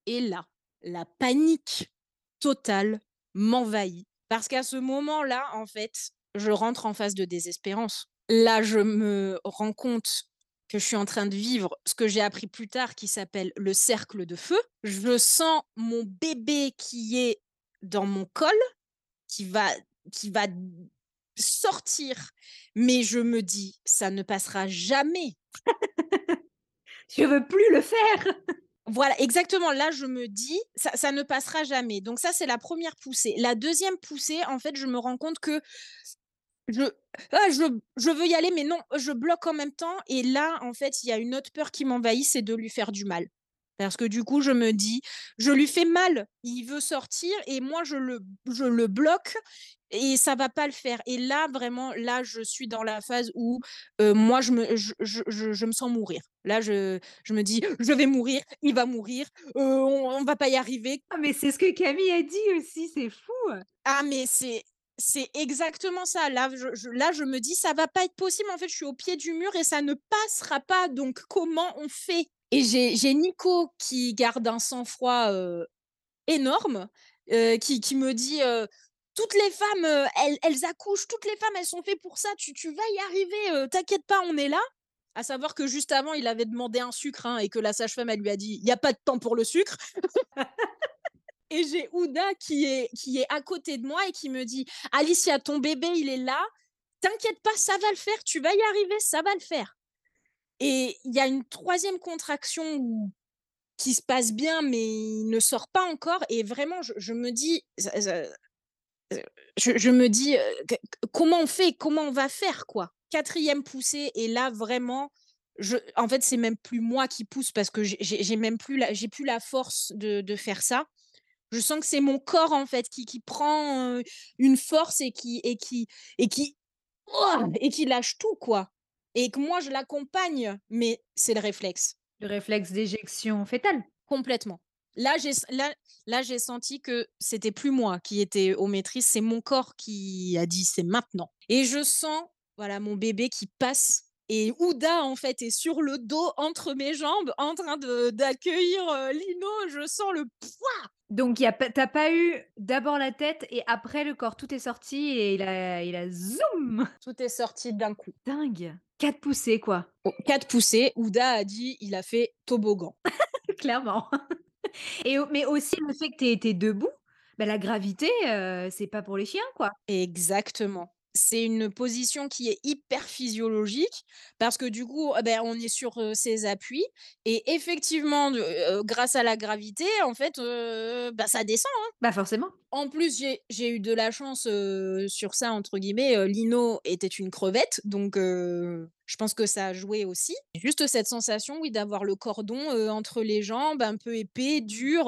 et là, la panique totale m'envahit parce qu'à ce moment-là, en fait, je rentre en phase de désespérance. Là, je me rends compte que je suis en train de vivre ce que j'ai appris plus tard qui s'appelle le cercle de feu. Je sens mon bébé qui est dans mon col, qui va qui va sortir, mais je me dis: «Ça ne passera jamais». Je veux plus le faire! Voilà, exactement. Là, je me dis: «Ça ça ne passera jamais». Donc ça, c'est la première poussée. La deuxième poussée, en fait, je me rends compte que je ah, je je veux y aller, mais non, je bloque en même temps et là, en fait, il y a une autre peur qui m'envahit, c'est de lui faire du mal. Parce que du coup, je me dis: «Je lui fais mal, il veut sortir et moi je le je le bloque et ça va pas le faire» et là, vraiment, là, je suis dans la phase où, heu, moi, je me je je je me sens mourir. Là, je je me dis: «Je vais mourir, il va mourir, heu, on on va pas y arriver». Ah mais c'est ce que Camille a dit aussi, c'est fou! Ah mais c'est c'est exactement ça. Là, je me dis: «Ça va pas être possible, en fait, je suis au pied du mur et ça ne passera pas, donc comment on fait?» et j'ai Nico qui garde un sang-froid, énorme, qui qui me dit, «Toutes les femmes, elles accouchent, toutes les femmes, elles sont faites pour ça, tu vas y arriver, t'inquiète pas, on est là». À savoir que juste avant, il avait demandé un sucre, hein, et que la sage-femme, elle lui a dit: «Il y a pas de temps pour le sucre». Et j'ai Ouda qui est à côté de moi et qui me dit: «Alicia, ton bébé, il est là, t'inquiète pas, ça va le faire, tu vas y arriver, ça va le faire» et il y a une troisième contraction qui se passe bien, mais il ne sort pas encore et vraiment je me dis je me dis, heu: «Q comment on fait? Comment on va faire, quoi?» 4e poussée et là vraiment, en fait, c'est même plus moi qui pousse parce que j'ai même plus la force de faire ça. Je sens que c'est mon corps, en fait, qui qui prend, une force et qui et qui et qui ouah et qui lâche tout, quoi et que moi je l'accompagne, mais c'est le réflexe. Le réflexe d'éjection fœtale? Complètement. Là, j'ai là là, j'ai senti que c'était plus moi qui étais aux maîtrises, c'est mon corps qui a dit: «C'est maintenant» et je sens, voilà, mon bébé qui passe et Ouda, en fait, est sur le dos entre mes jambes en train d'accueillir, heu, Lino. Je sens le poids! Donc a pas eu d'abord la tête et après le corps, tout est sorti et il a il a zoom! Tout est sorti d'un coup. Dingue! 4 poussées, quoi. Oh, 4 poussées, Ouda a dit: «Il a fait toboggan». Clairement et mais aussi le fait que tu été debout, bah, la gravité, heu, c'est pas pour les chiens, quoi. Exactement. C'est une position qui est hyper physiologique parce que du coup, ah beh, on est sur, heu, ses appuis et effectivement de grâce à la gravité, en fait, bah, ça descend, hein. Bah, forcément. En plus, j'ai eu de la chance, sur ça entre guillemets, Lino était une crevette donc je pense que ça a joué aussi. Juste cette sensation, oui, d'avoir le cordon, entre les jambes, un peu épais, dur,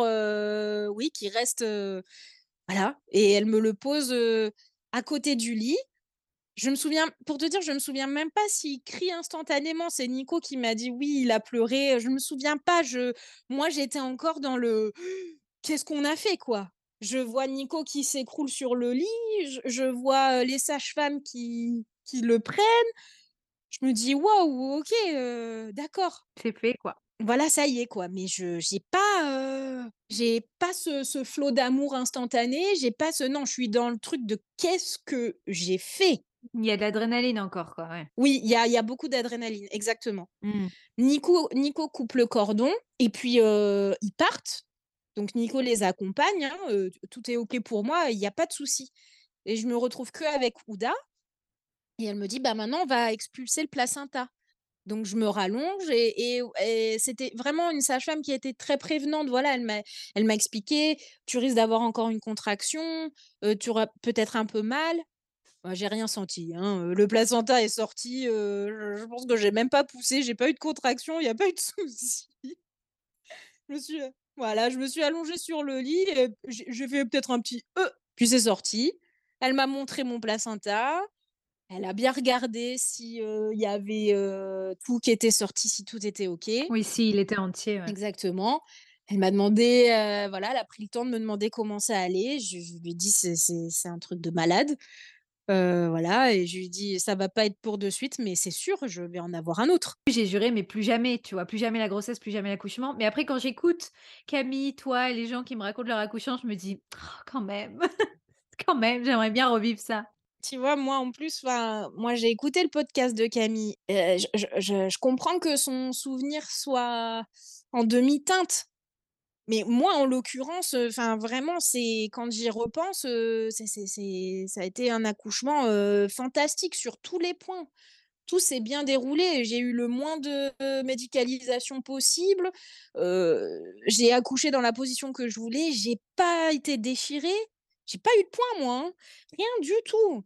oui, qui reste, voilà et elle me le pose, à côté du lit. Je me souviens pour te dire, je me souviens même pas s'il crie instantanément. C'est Nico qui m'a dit: «Oui, il a pleuré», je me souviens pas, je moi, j'étais encore dans le: «Qu'est-ce qu'on a fait, quoi?» Je vois Nico qui s'écroule sur le lit, je je vois, les sages-femmes qui qui le prennent. Je me dis: «Waouh, OK, d'accord». C'est fait, quoi. Voilà, ça y est, quoi, mais je j'ai pas, j'ai pas ce ce flot d'amour instantané, j'ai pas ce non, je suis dans le truc de: «Qu'est-ce que j'ai fait?» Il y a de l'adrénaline encore, quoi, ouais. Oui, il y a il y a beaucoup d'adrénaline, exactement. Mmh. Nico Nico coupe le cordon et puis, ils partent. Donc Nico les accompagne, hein, tout est OK pour moi, il y a pas de souci et je me retrouve qu'avec Ouda et elle me dit: «Bah, maintenant, on va expulser le placenta». Donc je me rallonge et et et c'était vraiment une sage-femme qui était très prévenante. Voilà, elle m'a elle m'a expliqué: «Tu risques d'avoir encore une contraction, tu auras peut-être un peu mal». Bah, j'ai rien senti, hein, le placenta est sorti, je pense que j'ai même pas poussé, j'ai pas eu de contraction, il y a pas eu de souci. Je me suis, voilà, je me suis allongée sur le lit et j'ai fait peut-être un petit: «Heu», puis c'est sorti. Elle m'a montré mon placenta. Elle a bien regardé si, il y avait, tout qui était sorti, si tout était OK. Oui, si, il était entier, ouais. Exactement. Elle m'a demandé, voilà, elle a pris le temps de me demander comment ça allait. Je je lui ai dit: «C'est c'est c'est un truc de malade». Heu, voilà et je lui dis: «Ça va pas être pour de suite, mais c'est sûr, je vais en avoir un autre». J'ai juré, mais plus jamais, tu vois? Plus jamais la grossesse, plus jamais l'accouchement. Mais après, quand j'écoute Camille, toi et les gens qui me racontent leur accouchement, je me dis: «Oh quand même, quand même, j'aimerais bien revivre ça». Tu vois, moi, en plus, moi, j'ai écouté le podcast de Camille, je je je comprends que son souvenir soit en demi-teinte. Mais moi, en l'occurrence, heu, enfin, vraiment, c'est quand j'y repense, c'est c'est c'est ça a été un accouchement, heu, fantastique sur tous les points. Tout s'est bien déroulé. J'ai eu le moins de euh, médicalisation possible. J'ai accouché dans la position que je voulais. J'ai pas été déchirée. J'ai pas eu de points moi, hein. Rien du tout.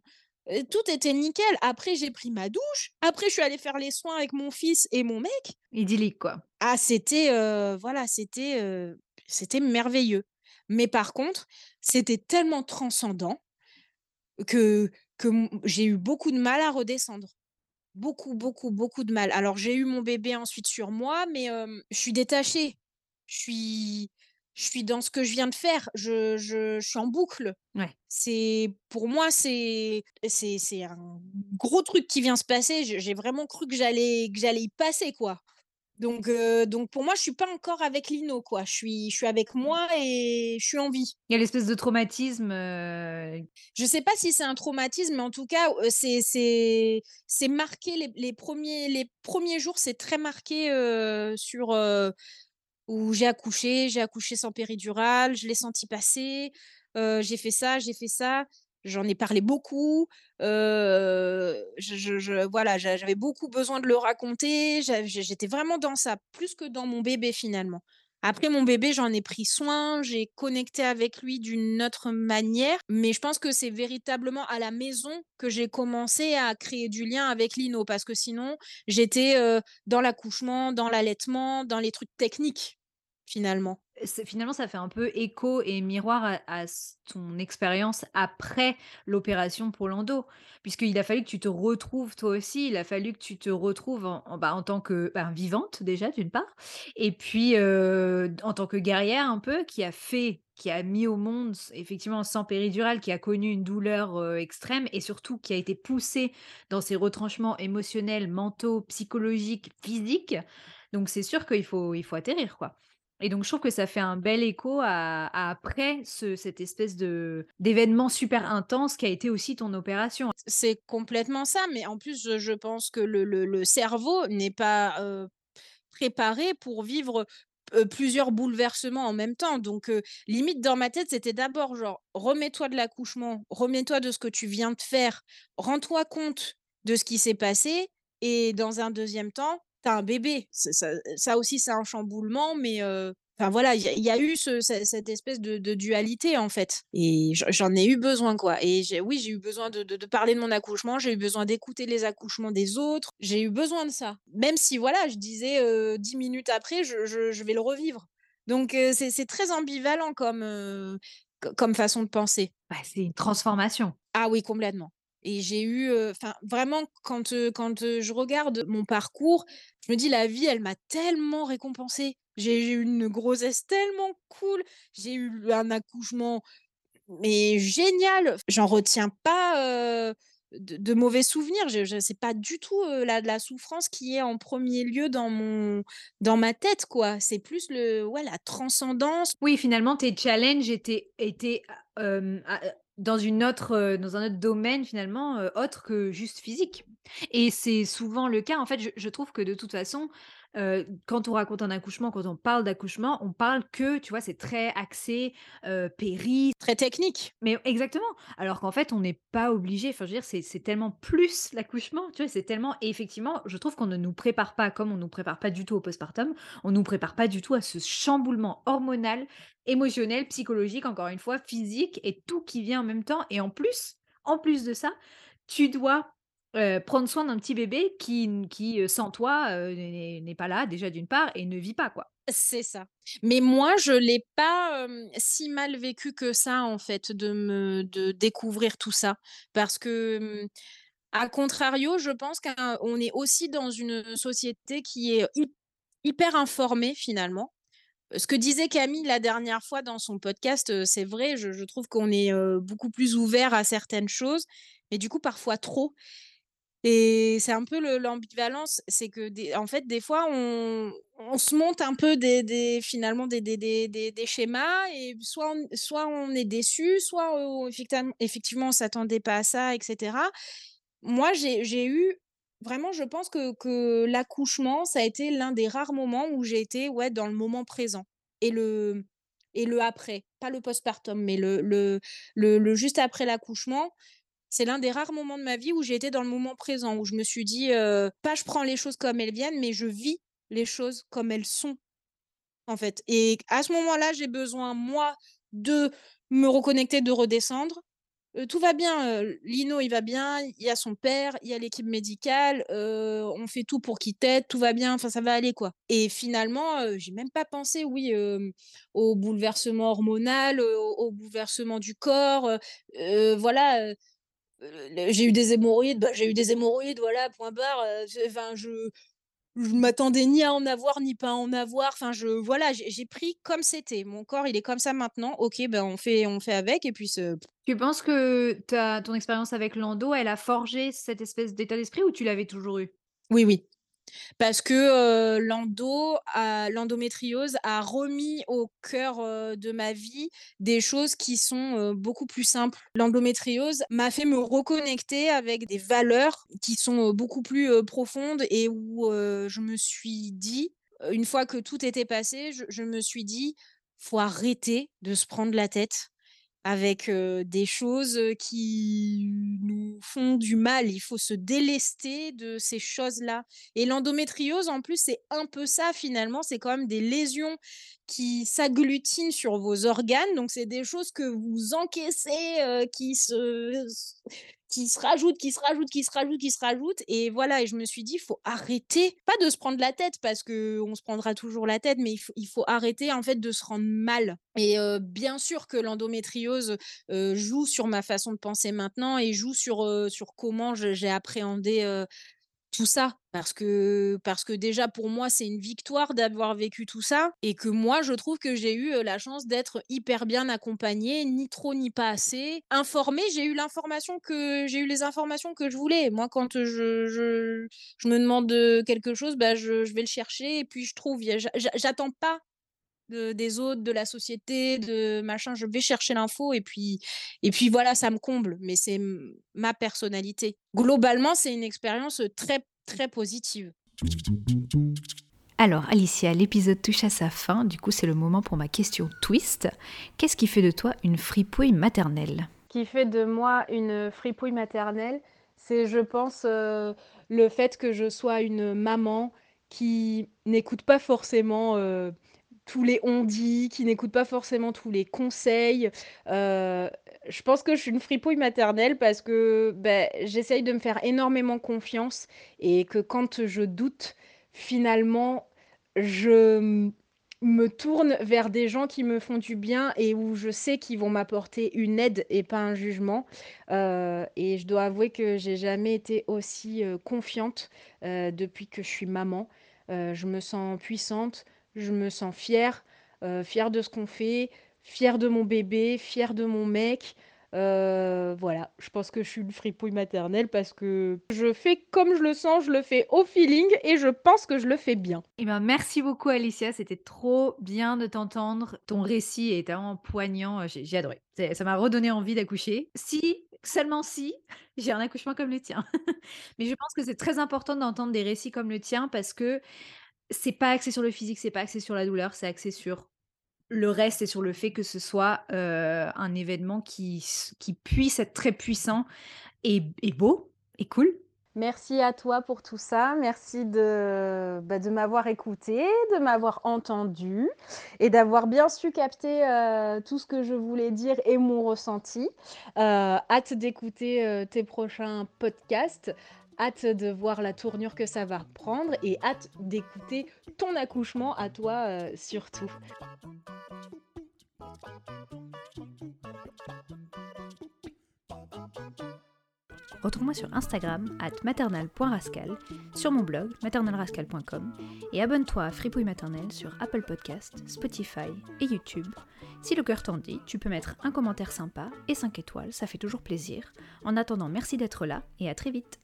Tout était nickel. Après, j'ai pris ma douche. Après, je suis allée faire les soins avec mon fils et mon mec. Idyllique, quoi. Ah, c'était, voilà, c'était, c'était merveilleux. Mais par contre, c'était tellement transcendant que que j'ai eu beaucoup de mal à redescendre. Beaucoup, beaucoup, beaucoup de mal. Alors j'ai eu mon bébé ensuite sur moi, mais je suis détachée. Je suis je suis dans ce que je viens de faire. Je je je suis en boucle. Ouais. C'est pour moi, c'est c'est c'est un gros truc qui vient se passer. J'ai vraiment cru que j'allais que j'allais y passer, quoi. Donc donc pour moi, je suis pas encore avec Lino, quoi. Je suis je suis avec moi et je suis en vie. Il y a l'espèce de traumatisme, heu Je sais pas si c'est un traumatisme, mais en tout cas, c'est c'est c'est marqué les les 1 les premiers jours, c'est très marqué, sur, où j'ai accouché, j'ai accouché sans péridurale, je l'ai senti passer, j'ai fait ça, j'ai fait ça. J'en ai parlé beaucoup, je voilà, j'a j'avais beaucoup besoin de le raconter, j'étais vraiment dans ça, plus que dans mon bébé finalement. Après mon bébé, j'en ai pris soin, j'ai connecté avec lui d'une autre manière, mais je pense que c'est véritablement à la maison que j'ai commencé à créer du lien avec Lino parce que sinon j'étais, dans l'accouchement, dans l'allaitement, dans les trucs techniques, finalement? Finalement, ça fait un peu écho et miroir à ton expérience après l'opération pour l'endo. Puisqu'il a fallu que tu te retrouves toi aussi, il a fallu que tu te retrouves en en, bah, tant que, ben, vivante déjà d'une part et puis, en tant que guerrière un peu qui a fait qui a mis au monde effectivement sans péridurale, qui a connu une douleur, extrême et surtout qui a été poussée dans ses retranchements émotionnels, mentaux, psychologiques, physiques. Donc c'est sûr qu'il faut il faut atterrir, quoi. Et donc je trouve que ça fait un bel écho après ce cette espèce de d'événement super intense qui a été aussi ton opération. C'est complètement ça, mais en plus, je pense que le cerveau n'est pas, préparé pour vivre, plusieurs bouleversements en même temps. Donc, limite dans ma tête, c'était d'abord genre: «Remets-toi de l'accouchement, remets-toi de ce que tu viens de faire, rends-toi compte de ce qui s'est passé et dans un deuxième temps, tu as un bébé». Ça ça aussi, c'est un chamboulement, mais, enfin voilà, il y a il y a eu ce ce cette espèce de de dualité, en fait et j'en ai eu besoin, quoi et oui, j'ai eu besoin de de de parler de mon accouchement, j'ai eu besoin d'écouter les accouchements des autres, j'ai eu besoin de ça. Même si voilà, je disais, 10 minutes après, je je je vais le revivre. Donc, c'est très ambivalent comme façon de penser. Bah, c'est une transformation. Ah oui, complètement et j'ai eu, enfin vraiment quand, quand, je regarde mon parcours, je me dis: «La vie, elle m'a tellement récompensée». J'ai eu une grossesse tellement cool, j'ai eu un accouchement, mais génial! J'en retiens pas, de mauvais souvenirs. Je je c'est pas du tout, la souffrance qui est en premier lieu dans mon dans ma tête, quoi. C'est plus le ouais, la transcendance. Oui, finalement, tes challenges étaient étaient, dans une autre, heu, dans un autre domaine finalement, heu, autre que juste physique et c'est souvent le cas. En fait, je je trouve que de toute façon, quand on raconte un accouchement, quand on parle d'accouchement, on parle que, tu vois, c'est très axé, heu, péri Très technique. Mais exactement! Alors qu'en fait, on n'est pas obligé, enfin, je veux dire, c'est tellement plus l'accouchement, tu vois? C'est tellement et effectivement, je trouve qu'on ne nous prépare pas, comme on nous prépare pas du tout au postpartum, on nous prépare pas du tout à ce chamboulement hormonal, émotionnel, psychologique, encore une fois, physique et tout qui vient en même temps et en plus en plus de ça, tu dois, heu, prendre soin d'un petit bébé qui qui, heu, sans toi, heu, n'est pas là, déjà d'une part et ne vit pas, quoi. C'est ça. Mais moi, je l'ai pas, si mal vécu que ça, en fait, de me de découvrir tout ça. Parce que, à contrario, je pense qu'on est aussi dans une société qui est hy hyper informée, finalement. Ce que disait Camille la dernière fois dans son podcast, c'est vrai, je trouve qu'on est, beaucoup plus ouvert à certaines choses. et du coup parfois trop et c'est un peu le l'ambivalence, c'est que des en fait, des fois, on se monte un peu des finalement des schémas et soit on soit on est déçu, soit, effectivement, on s'attendait pas à ça et cetera. Moi, j'ai eu vraiment, je pense que l'accouchement, ça a été l'un des rares moments où j'ai été, ouais, dans le moment présent et le et le après, pas le postpartum, mais le le juste après l'accouchement, c'est l'un des rares moments de ma vie où j'ai été dans le moment présent, où je me suis dit, heu, pas je prends les choses comme elles viennent, mais je vis les choses comme elles sont, en fait et à ce moment-là, j'ai besoin, moi, de me reconnecter, de redescendre. Heu, tout va bien, heu, Lino, il va bien, il y a son père, il y a l'équipe médicale, on fait tout pour qu'il tète, tout va bien, enfin ça va aller, quoi et finalement, j'ai même pas pensé, oui, au bouleversement hormonal, au bouleversement du corps, voilà, j'ai eu des hémorroïdes, bah, j'ai eu des hémorroïdes, voilà, point barre, je enfin, je je m'attendais ni à en avoir, ni pas à en avoir, enfin, je voilà, j'ai pris comme c'était. Mon corps, il est comme ça maintenant, OK, ben, on fait on fait avec et puis Tu penses que ta ton expérience avec l'endo, elle a forgé cette espèce d'état d'esprit ou tu l'avais toujours eu? oui, oui. Parce que, l'endométriose a remis au cœur, de ma vie des choses qui sont, beaucoup plus simples. L'endométriose m'a fait me reconnecter avec des valeurs qui sont, beaucoup plus, profondes et où, je me suis dit, une fois que tout était passé, je je me suis dit: «Faut arrêter de se prendre la tête avec, des choses, qui nous font du mal. Il faut se délester de ces choses-là et l'endométriose, en plus, c'est un peu ça finalement, c'est quand même des lésions qui s'agglutinent sur vos organes, donc c'est des choses que vous encaissez, qui se qui se rajoutent, qui se rajoutent, qui se rajoutent, qui se rajoutent et voilà et je me suis dit: «Faut arrêter», pas de se prendre la tête parce qu'on se prendra toujours la tête, mais il faut il faut arrêter en fait de se rendre mal et heu, bien sûr que l'endométriose, heu, joue sur ma façon de penser maintenant et joue sur, heu, sur comment j'ai appréhendé, tout ça. Parce que parce que déjà pour moi, c'est une victoire d'avoir vécu tout ça et que moi, je trouve que j'ai eu, la chance d'être hyper bien accompagnée, ni trop ni pas assez. Informée, j'ai eu l'information que j'ai eu les informations que je voulais. Moi, quand, je je me demande, quelque chose, bah, je je vais le chercher et puis je trouve. J'attends pas de des autres, de la société, de machin. Je vais chercher l'info et puis et puis voilà, ça me comble, mais c'est ma personnalité. Globalement, c'est une expérience, très, très positive. Alors Alicia, l'épisode touche à sa fin, du coup c'est le moment pour ma question twist. Qu'est-ce qui fait de toi une fripouille maternelle? qui fait de moi une fripouille maternelle, c'est, je pense, heu, le fait que je sois une maman qui n'écoute pas forcément, heu, tous les on-dit, qui n'écoute pas forcément tous les conseils. Heu, je pense que je suis une fripouille maternelle parce que, beh, j'essaye de me faire énormément confiance et que quand je doute, finalement, je, me tourne vers des gens qui me font du bien et où je sais qu'ils vont m'apporter une aide et pas un jugement. Heu et je dois avouer que j'ai jamais été aussi, heu, confiante, depuis que je suis maman. Je me sens puissante, je me sens fière, heu, fière de ce qu'on fait, fière de mon bébé, fière de mon mec. Heu, voilà, je pense que je suis une fripouille maternelle parce que je fais comme je le sens, je le fais au feeling et je pense que je le fais bien. Eh ben, merci beaucoup Alicia, c'était trop bien de t'entendre. Ton récit est tellement poignant, j'ai adoré. Ça m'a redonné envie d'accoucher. Si, seulement si, j'ai un accouchement comme le tien. Mais je pense que c'est très important d'entendre des récits comme le tien parce que c'est pas axé sur le physique, c'est pas axé sur la douleur, c'est axé sur le reste et sur le fait que ce soit, un événement qui qui puisse être très puissant et et beau et cool. Merci à toi pour tout ça. Merci de, bah, de m'avoir écoutée, de m'avoir entendue et d'avoir bien su capter, tout ce que je voulais dire et mon ressenti. Hâte d'écouter, tes prochains podcasts, Hâte de voir la tournure que ça va prendre et hâte d'écouter ton accouchement à toi euh, surtout. Retrouve-moi sur Instagram at maternal.rascal, sur mon blog maternalrascal.com et abonne-toi à Fripouille Maternelle sur Apple Podcasts, Spotify et YouTube. Si le cœur t'en dit, tu peux mettre un commentaire sympa et 5 étoiles, ça fait toujours plaisir. En attendant, merci d'être là et à très vite.